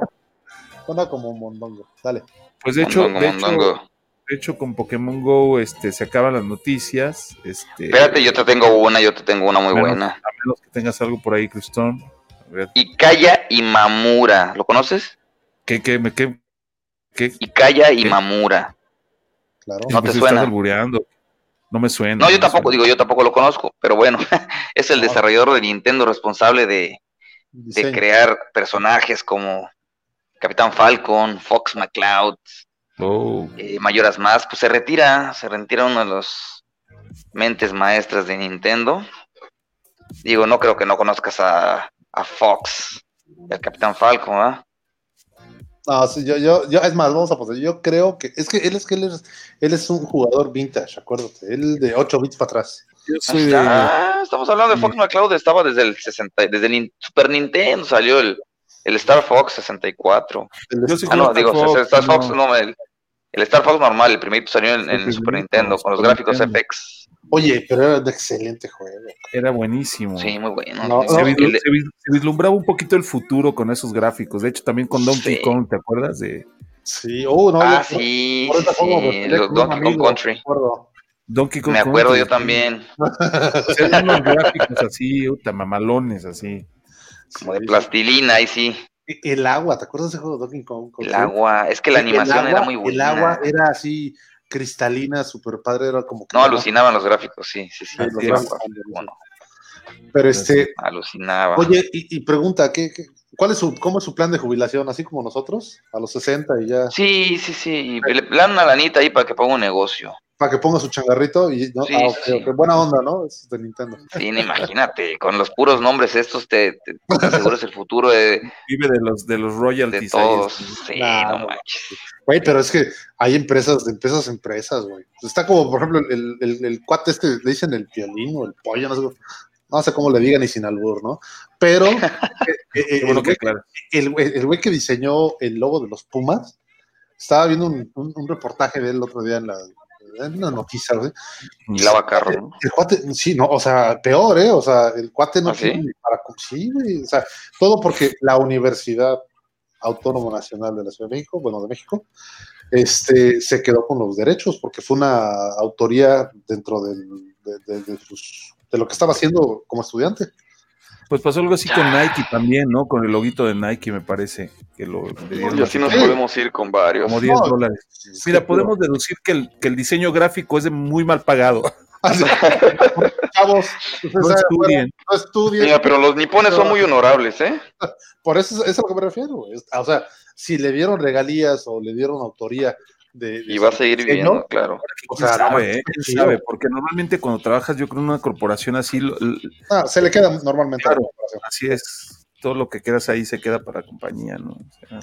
Speaker 4: Suena como Mondongo. Dale.
Speaker 2: pues de hecho,
Speaker 3: mondongo,
Speaker 2: de hecho,
Speaker 3: mondongo.
Speaker 2: de hecho, con Pokémon Go este, se acaban las noticias. Este,
Speaker 3: Espérate, yo te tengo una, yo te tengo una muy buena.
Speaker 2: A menos que tengas algo por ahí, Cristón.
Speaker 3: Ikaya Imamura, ¿lo conoces?
Speaker 2: ¿qué, qué, me- qué, qué?
Speaker 3: Ikaya Imamura.
Speaker 4: Claro.
Speaker 3: No te
Speaker 2: Pues
Speaker 3: suena.
Speaker 2: Estás. No me suena.
Speaker 3: No, yo tampoco,
Speaker 2: suena.
Speaker 3: digo, yo tampoco lo conozco, pero bueno, *laughs* es el
Speaker 4: No.
Speaker 3: desarrollador de Nintendo responsable de, de crear personajes como Capitán Falcon, Fox McCloud,
Speaker 2: Oh,
Speaker 3: eh, Mayoras Más, pues se retira, se retira uno de los mentes maestras de Nintendo. Digo, no creo que no conozcas a, a Fox, el Capitán Falcon, ¿ah?
Speaker 4: No, sí, yo, yo, yo, es más, vamos a pasar. Yo creo que es que él es que él es, él es un jugador vintage, acuérdate. Él de 8 bits para atrás.
Speaker 2: yo soy de.
Speaker 3: Ah, estamos hablando de Fox McCloud, estaba desde el 60, desde el Super Nintendo salió el, el Star Fox 64.
Speaker 4: Él
Speaker 2: Yo
Speaker 4: es-
Speaker 2: sí
Speaker 3: Ah, no,
Speaker 2: Star
Speaker 3: digo,
Speaker 2: Fox,
Speaker 3: el Star Fox,
Speaker 2: no.
Speaker 3: no, el, el Star Fox normal, el primer salió en, en
Speaker 2: El
Speaker 3: Super
Speaker 2: primerito,
Speaker 3: Nintendo con los
Speaker 2: Super
Speaker 3: gráficos
Speaker 2: Nintendo.
Speaker 3: FX.
Speaker 4: Oye, pero era un excelente juego.
Speaker 2: Era buenísimo.
Speaker 3: Sí, muy bueno.
Speaker 4: No,
Speaker 2: Se,
Speaker 4: no,
Speaker 3: de-
Speaker 2: vislumbraba un poquito el futuro con esos gráficos. De hecho, también con Donkey
Speaker 3: Sí.
Speaker 2: Kong, ¿te acuerdas? De
Speaker 4: Sí, oh, no.
Speaker 3: ah,
Speaker 4: yo-
Speaker 3: sí,
Speaker 4: por me
Speaker 3: sí, los
Speaker 4: un
Speaker 3: Donkey Kong Country.
Speaker 4: me acuerdo.
Speaker 2: Donkey Kong.
Speaker 3: Me acuerdo
Speaker 2: Country,
Speaker 3: yo también, *laughs*
Speaker 2: O sea, unos gráficos así, uta, mamalones, así.
Speaker 3: como de plastilina, ahí sí.
Speaker 4: El agua, ¿te acuerdas de ese juego de Donkey Kong?
Speaker 3: El agua, es que la
Speaker 4: El
Speaker 3: animación
Speaker 4: agua-
Speaker 3: era muy buena.
Speaker 4: El agua era así cristalina, super padre, era como que
Speaker 3: No, alucinaban los gráficos, sí, sí, sí.
Speaker 4: Los gráficos. Pero este,
Speaker 3: Alucinaba.
Speaker 4: oye, y, y pregunta, ¿qué, qué- cuál es su, cómo es su plan de jubilación? ¿Así como nosotros? A los 60 y ya.
Speaker 3: Sí, sí, sí. Le dan una lanita ahí para que ponga un negocio.
Speaker 4: Para que ponga su changarrito y no,
Speaker 3: Sí,
Speaker 4: ah,
Speaker 3: sí.
Speaker 4: buena onda, ¿no? Es de Nintendo.
Speaker 3: Sí, no, imagínate, con los puros nombres estos te, te, te aseguras el futuro de,
Speaker 2: Vive de los, de los royalties.
Speaker 3: todos. Sí,
Speaker 4: Nah,
Speaker 3: no manches.
Speaker 4: Güey, pero es que hay empresas, de empresas, empresas, güey. Está como, por ejemplo, el, el, el cuate este, le dicen el piolín o el pollo, no sé, no sé cómo le digan y sin albur, ¿no? Pero *laughs* eh, eh,
Speaker 2: bueno
Speaker 4: el,
Speaker 2: que
Speaker 4: güey,
Speaker 2: aclaras.
Speaker 4: el, güey- el güey que diseñó el logo de los Pumas, estaba viendo un, un- un reportaje de él el otro día en la una noticia, güey.
Speaker 3: Y lava carro, ¿no?
Speaker 4: El cuate, sí, no, o sea, peor, ¿eh? O sea, el cuate no
Speaker 3: ¿Ah, sí?
Speaker 4: tiene ni para. Sí, güey, o sea, todo porque la Universidad Autónoma Nacional de la Ciudad de México, bueno, de México, este, se quedó con los derechos porque fue una autoría dentro del, de, de- de sus- de lo que estaba haciendo como estudiante.
Speaker 2: Pues pasó algo así con. Nike también, ¿no? Con el loguito de Nike, me parece. Que lo dieron
Speaker 3: Y así nos podemos ir con varios.
Speaker 2: como 10
Speaker 4: No,
Speaker 2: dólares. Mira, podemos deducir que el, que el diseño gráfico es de muy mal pagado. *laughs*
Speaker 4: Chavos, ustedes
Speaker 2: No estudien.
Speaker 4: no estudien.
Speaker 3: Mira, pero los nipones son muy honorables, ¿eh? *laughs*
Speaker 4: Por eso es, es a lo que me refiero. O sea, si le dieron regalías o le dieron autoría de. de
Speaker 3: Y va a seguir viviendo, claro.
Speaker 4: O
Speaker 2: ¿Quién
Speaker 4: sea, no,
Speaker 2: sabe, eh?
Speaker 4: qué
Speaker 2: ¿Quién
Speaker 4: chido.
Speaker 2: sabe? Porque normalmente cuando trabajas, yo creo en una corporación así,
Speaker 4: Ah, se le queda normalmente. a la
Speaker 2: Claro.
Speaker 4: corporación.
Speaker 2: así es. Todo lo que quedas ahí se queda para la compañía, ¿no? O sea,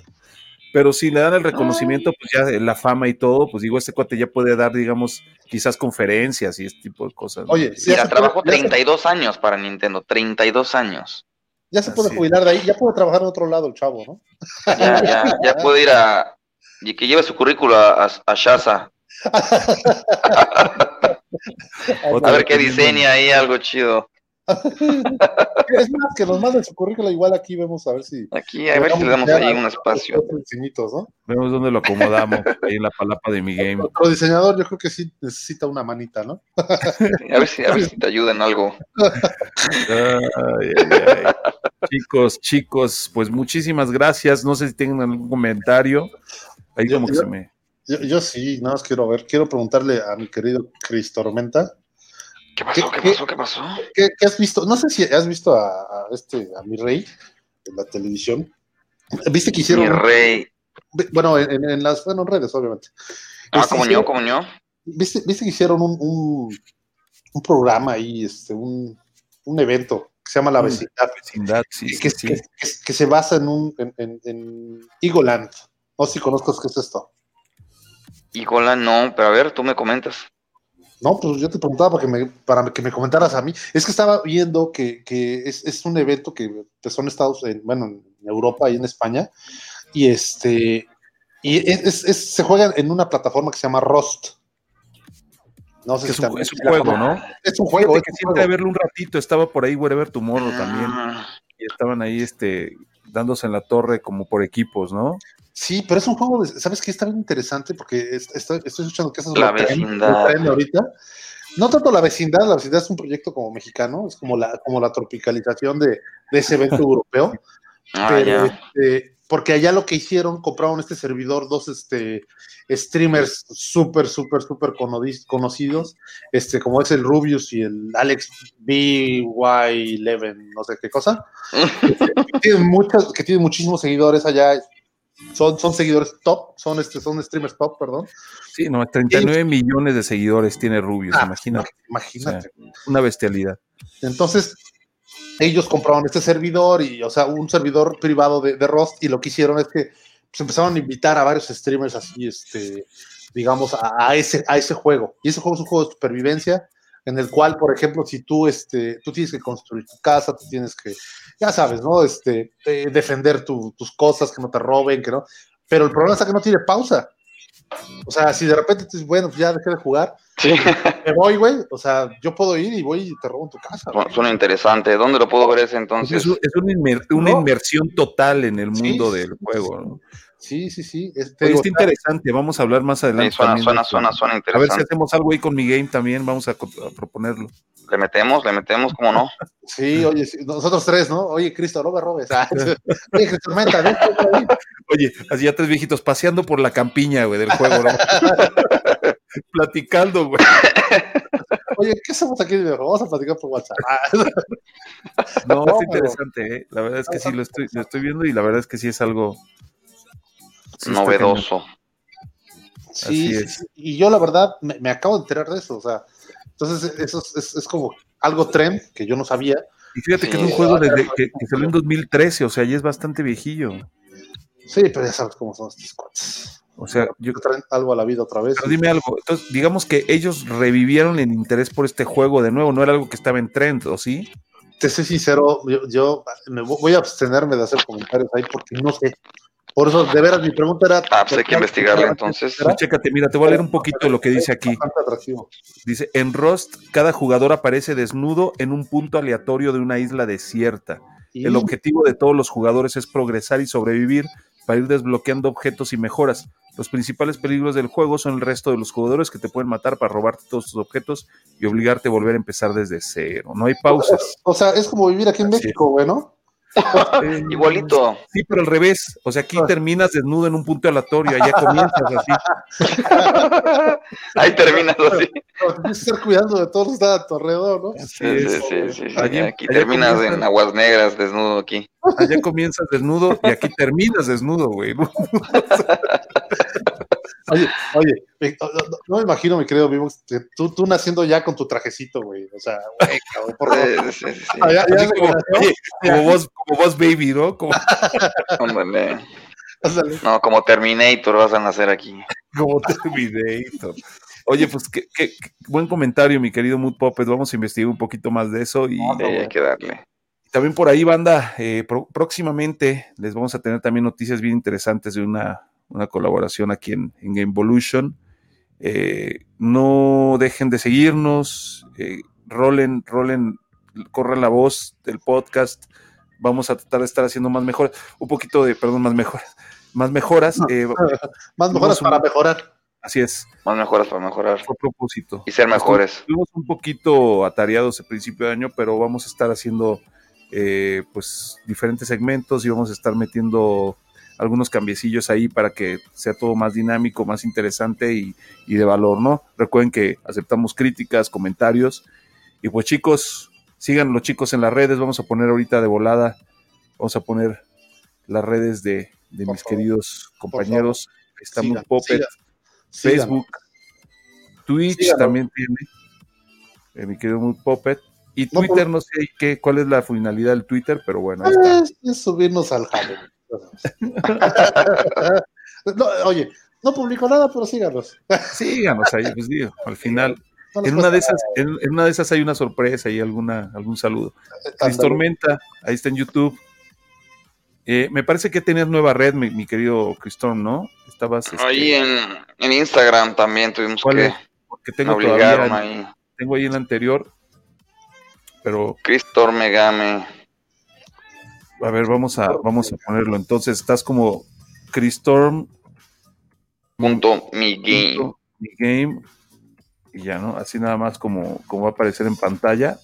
Speaker 2: pero si le dan el reconocimiento, pues ya la fama y todo, pues digo, este cuate ya puede dar, digamos, quizás conferencias y este tipo de cosas. ¿no?
Speaker 4: Oye,
Speaker 3: trabajó
Speaker 4: puede- ya se-
Speaker 3: 32 años para Nintendo, 32 años.
Speaker 4: Ya se puede
Speaker 2: Así.
Speaker 4: jubilar de ahí, ya puede trabajar en otro lado el chavo, ¿no?
Speaker 3: Ya, ya, ya puede ir a. Y que lleve su currículo a, a, a Shaza. *laughs* A ver qué diseña ahí, algo chido. *laughs*
Speaker 4: Es más, que nos manden su currículum, igual aquí vemos a ver si.
Speaker 3: Aquí, a ver si le damos ahí un espacio.
Speaker 2: Vemos dónde lo acomodamos, *laughs* ahí en la palapa de mi game.
Speaker 4: Otro diseñador, yo creo que sí necesita una manita, ¿no?
Speaker 3: A ver si, a ver si te ayuda en algo.
Speaker 2: Ay, ay, ay. Chicos, chicos, pues muchísimas gracias. No sé si tienen algún comentario. Ahí
Speaker 4: Yo-
Speaker 2: como que
Speaker 4: yo-
Speaker 2: se me.
Speaker 4: Yo, yo sí, nada más quiero ver, quiero preguntarle a mi querido Cris Tormenta,
Speaker 3: ¿Qué pasó? ¿Qué,
Speaker 4: ¿Qué-
Speaker 3: pasó? ¿Qué pasó?
Speaker 4: ¿Qué, qué has visto? No sé si has visto a, a este, a mi rey en la televisión. ¿Viste que
Speaker 3: Mi
Speaker 4: hicieron,
Speaker 3: rey.
Speaker 4: bueno, en, en las, bueno, en redes, obviamente.
Speaker 3: Ah,
Speaker 4: Este,
Speaker 3: como yo,
Speaker 4: hicieron-
Speaker 3: como yo.
Speaker 4: ¿Viste, viste que hicieron un, un, un programa ahí, este, un, un evento que se llama La
Speaker 2: Mm.
Speaker 4: Vecindad,
Speaker 2: Vecindad, sí, sí,
Speaker 4: que,
Speaker 2: sí.
Speaker 4: que- que- que se basa en, un, en, en, en Eagleland. No sé si conozcas qué es esto.
Speaker 3: Híjola, no, pero a ver, tú me comentas.
Speaker 4: No, pues yo te preguntaba para que me, para que me comentaras a mí. Es que estaba viendo que, que es, es un evento que empezó en Estados Unidos, bueno, en Europa y en España, y este, y es, es- es- se juega en una plataforma que se llama Rust. No sé si
Speaker 2: un,
Speaker 4: también-
Speaker 2: es un juego, ¿no?
Speaker 4: Es un juego.
Speaker 2: Fíjate
Speaker 4: es
Speaker 2: que
Speaker 4: un
Speaker 2: siempre
Speaker 4: juego.
Speaker 2: a verlo un ratito, estaba por ahí Wherever Tomorrow también,
Speaker 3: Ah,
Speaker 2: y estaban ahí este dándose en la torre como por equipos, ¿no?
Speaker 4: Sí, pero es un juego, de, ¿sabes qué? Está bien interesante porque es- estoy, estoy escuchando que eso es
Speaker 3: La vecindad.
Speaker 4: traen ahorita. No tanto la vecindad, la vecindad es un proyecto como mexicano, es como la, como la tropicalización de, de ese evento europeo. *laughs*
Speaker 3: ah,
Speaker 4: pero, este, porque allá lo que hicieron, compraron este servidor, dos este, streamers súper, súper, súper conocidos, este, como es el Rubius y el Alex BY11, no sé qué cosa, *laughs* que tienen, muchas, que tienen muchísimos seguidores allá, son, son seguidores top, son, este, son streamers top, perdón.
Speaker 2: Sí, no, 39 millones de seguidores tiene Rubius,
Speaker 4: Ah,
Speaker 2: imagínate,
Speaker 4: Imagínate.
Speaker 2: una bestialidad.
Speaker 4: Entonces, ellos compraron este servidor y, o sea, un servidor privado de, de Rust y lo que hicieron es que pues, empezaron a invitar a varios streamers así, este, digamos, a, a ese, a ese juego. Y ese juego es un juego de supervivencia en el cual, por ejemplo, si tú, este, tú tienes que construir tu casa, tú tienes que, ya sabes, ¿no? Este, eh, defender tu- tus cosas, que no te roben, que no. Pero el problema es que no tiene pausa. O sea, si de repente tú dices, bueno, pues ya dejé de jugar,
Speaker 3: Sí,
Speaker 4: me voy, güey. O sea, yo puedo ir y voy y te robo en tu casa. güey.
Speaker 3: suena interesante. ¿Dónde lo puedo ver ese
Speaker 2: Pues
Speaker 3: entonces?
Speaker 2: es, un- es una, inmer- una
Speaker 4: No.
Speaker 2: inmersión total en el mundo
Speaker 4: sí,
Speaker 2: del
Speaker 4: sí,
Speaker 2: juego.
Speaker 4: sí.
Speaker 2: ¿no?
Speaker 4: Sí, sí, sí. Este,
Speaker 2: Oye, está interesante, vamos a hablar más adelante.
Speaker 3: Sí, suena,
Speaker 2: también
Speaker 3: suena, suena, suena
Speaker 2: A ver si
Speaker 3: interesante.
Speaker 2: hacemos algo ahí con mi game también, vamos a, proponerlo.
Speaker 3: Le metemos, le metemos, ¿cómo no? *laughs*
Speaker 4: sí, oye, sí, nosotros tres, ¿no? Oye, Cristo, no me robes. Ah, *laughs* *laughs* oye, Cristo, menta, ven.
Speaker 2: Oye, así ya tres viejitos paseando por la campiña, güey, del juego, ¿no? Platicando, güey.
Speaker 4: Oye, ¿qué hacemos aquí? Vamos a platicar por WhatsApp.
Speaker 2: No,
Speaker 4: No, pero-
Speaker 2: interesante, ¿eh? La verdad es que sí, lo estoy, lo estoy viendo y la verdad es que sí es algo... sí
Speaker 3: Novedoso.
Speaker 4: sí,
Speaker 2: es.
Speaker 4: Y yo, la verdad, me, me acabo de enterar de eso. O sea, entonces, eso es, es- es como algo trend que yo no sabía.
Speaker 2: Y fíjate que es un juego desde que, que salió en 2013, o sea, ya es bastante viejillo.
Speaker 4: Sí, pero ya sabes cómo son estos cuates.
Speaker 2: O sea, yo,
Speaker 4: Que traen algo a la vida otra vez.
Speaker 2: pero dime algo, entonces, digamos que ellos revivieron el interés por este juego de nuevo, no era algo que estaba en trend, ¿o sí?
Speaker 4: te soy sincero, yo, yo me vo- voy a abstenerme de hacer comentarios ahí porque no sé. Por eso, de veras, mi pregunta era.
Speaker 3: Ah, pues hay que investigarlo entonces.
Speaker 2: Pues chécate, mira, te voy a leer un poquito de lo que dice aquí. Dice, en Rust, cada jugador aparece desnudo en un punto aleatorio de una isla desierta.
Speaker 4: Y-
Speaker 2: El objetivo de todos los jugadores es progresar y sobrevivir para ir desbloqueando objetos y mejoras. Los principales peligros del juego son el resto de los jugadores que te pueden matar para robarte todos tus objetos y obligarte a volver a empezar desde cero. No hay pausas.
Speaker 4: O sea, es como vivir aquí en
Speaker 2: Así
Speaker 4: México, güey, ¿no?
Speaker 2: Eh, *laughs*
Speaker 3: Igualito.
Speaker 2: Sí, pero al revés. O sea, aquí terminas desnudo en un punto aleatorio, allá comienzas así. *laughs*
Speaker 3: Ahí terminas así.
Speaker 4: Tienes que estar cuidando de todos los que están a tu alrededor, ¿no?
Speaker 3: Sí, sí, sí, sí, sí.
Speaker 2: Allí-
Speaker 3: Aquí
Speaker 2: allá
Speaker 3: terminas en aguas negras, desnudo aquí.
Speaker 2: Allá comienzas desnudo y aquí terminas desnudo, güey. *laughs*
Speaker 4: Oye, oye, *laughs* me- no, me imagino, mi querido Vivo, que tú, tú naciendo ya con tu trajecito, güey. O sea, güey, *laughs* cabrón, por favor.
Speaker 3: Sí, sí, sí, sí.
Speaker 4: Ah, ya- ya
Speaker 2: como,
Speaker 4: conoció.
Speaker 2: oye, como vos, como vos, baby, ¿no? Como, *laughs*
Speaker 3: Ándale. No, como Terminator vas a nacer aquí.
Speaker 2: como Terminator. Oye, pues qué, qué- qué buen comentario, mi querido Mood Puppet. Vamos a investigar un poquito más de eso. Y
Speaker 4: No,
Speaker 3: hay que darle.
Speaker 2: también por ahí, banda, eh, pro- próximamente les vamos a tener también noticias bien interesantes de una, una colaboración aquí en, en Gamevolution. Eh, no dejen de seguirnos, eh, rolen, rolen, corran la voz del podcast. Vamos a tratar de estar haciendo más mejoras, un poquito de, perdón, más mejoras, más mejoras. eh, *laughs*
Speaker 4: Más mejoras
Speaker 2: un-
Speaker 4: para mejorar.
Speaker 2: así es,
Speaker 3: Más mejoras para mejorar.
Speaker 2: a propósito.
Speaker 3: Y ser mejores.
Speaker 2: Estuvimos un poquito atareados a principio de año, pero vamos a estar haciendo eh, pues diferentes segmentos y vamos a estar metiendo algunos cambiecillos ahí para que sea todo más dinámico, más interesante y, y de valor, ¿no? Recuerden que aceptamos críticas, comentarios Y pues chicos, sigan los chicos en las redes. Vamos a poner ahorita de volada, vamos a poner las redes de, de mis
Speaker 4: favor.
Speaker 2: queridos compañeros.
Speaker 4: Sigan, sigan, sigan.
Speaker 2: Facebook, Twitch también tiene, eh, mi querido Mood Puppet. Y
Speaker 4: No,
Speaker 2: Twitter,
Speaker 4: por-
Speaker 2: no sé qué, cuál es la finalidad del Twitter, pero bueno, ahí está.
Speaker 4: Es, es subirnos al jale. *laughs* No, oye, no publico nada, pero síganos.
Speaker 2: Síganos ahí, pues digo, al final.
Speaker 4: No
Speaker 2: En una, de esas, en, en una de esas hay una sorpresa y alguna, algún saludo.
Speaker 4: nada.
Speaker 2: Cris. Tormenta, ahí está en YouTube. Eh, me parece que tenías nueva red, mi, mi querido Cristorm, ¿no? Estabas. este,
Speaker 3: Ahí en, en Instagram también tuvimos
Speaker 2: ¿cuál
Speaker 3: que
Speaker 2: es? Porque
Speaker 3: me
Speaker 2: tengo
Speaker 3: obligaron
Speaker 2: todavía,
Speaker 3: ahí.
Speaker 2: tengo ahí en la anterior, pero
Speaker 3: Cristor Megame.
Speaker 2: A ver, vamos a, vamos a ponerlo. Entonces, estás como Cristorm
Speaker 3: Punto mi game.
Speaker 2: punto mi game y ya, ¿no? Así nada más como, como va a aparecer en pantalla.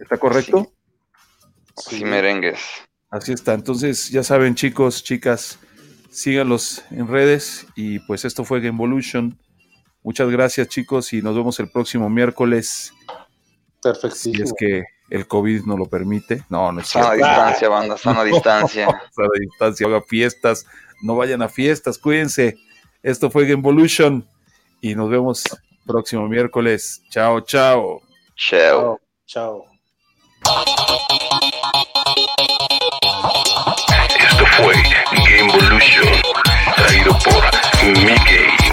Speaker 2: ¿Está correcto?
Speaker 3: Sí, merengues.
Speaker 2: Así está. Entonces, ya saben, chicos, chicas, síganlos en redes. Y pues esto fue Gamevolution. Muchas gracias, chicos, y nos vemos el próximo miércoles. Si
Speaker 4: Perfectísimo.
Speaker 2: es que el COVID no lo permite. No, no es cierto.
Speaker 3: Sana distancia, banda, a distancia.
Speaker 2: A distancia, haga fiestas, no vayan a fiestas, cuídense. Esto fue Game Evolution y nos vemos próximo miércoles. Chao, chao.
Speaker 3: Chao.
Speaker 4: Chao.
Speaker 1: Esto fue Game Evolution, traído por Mickey.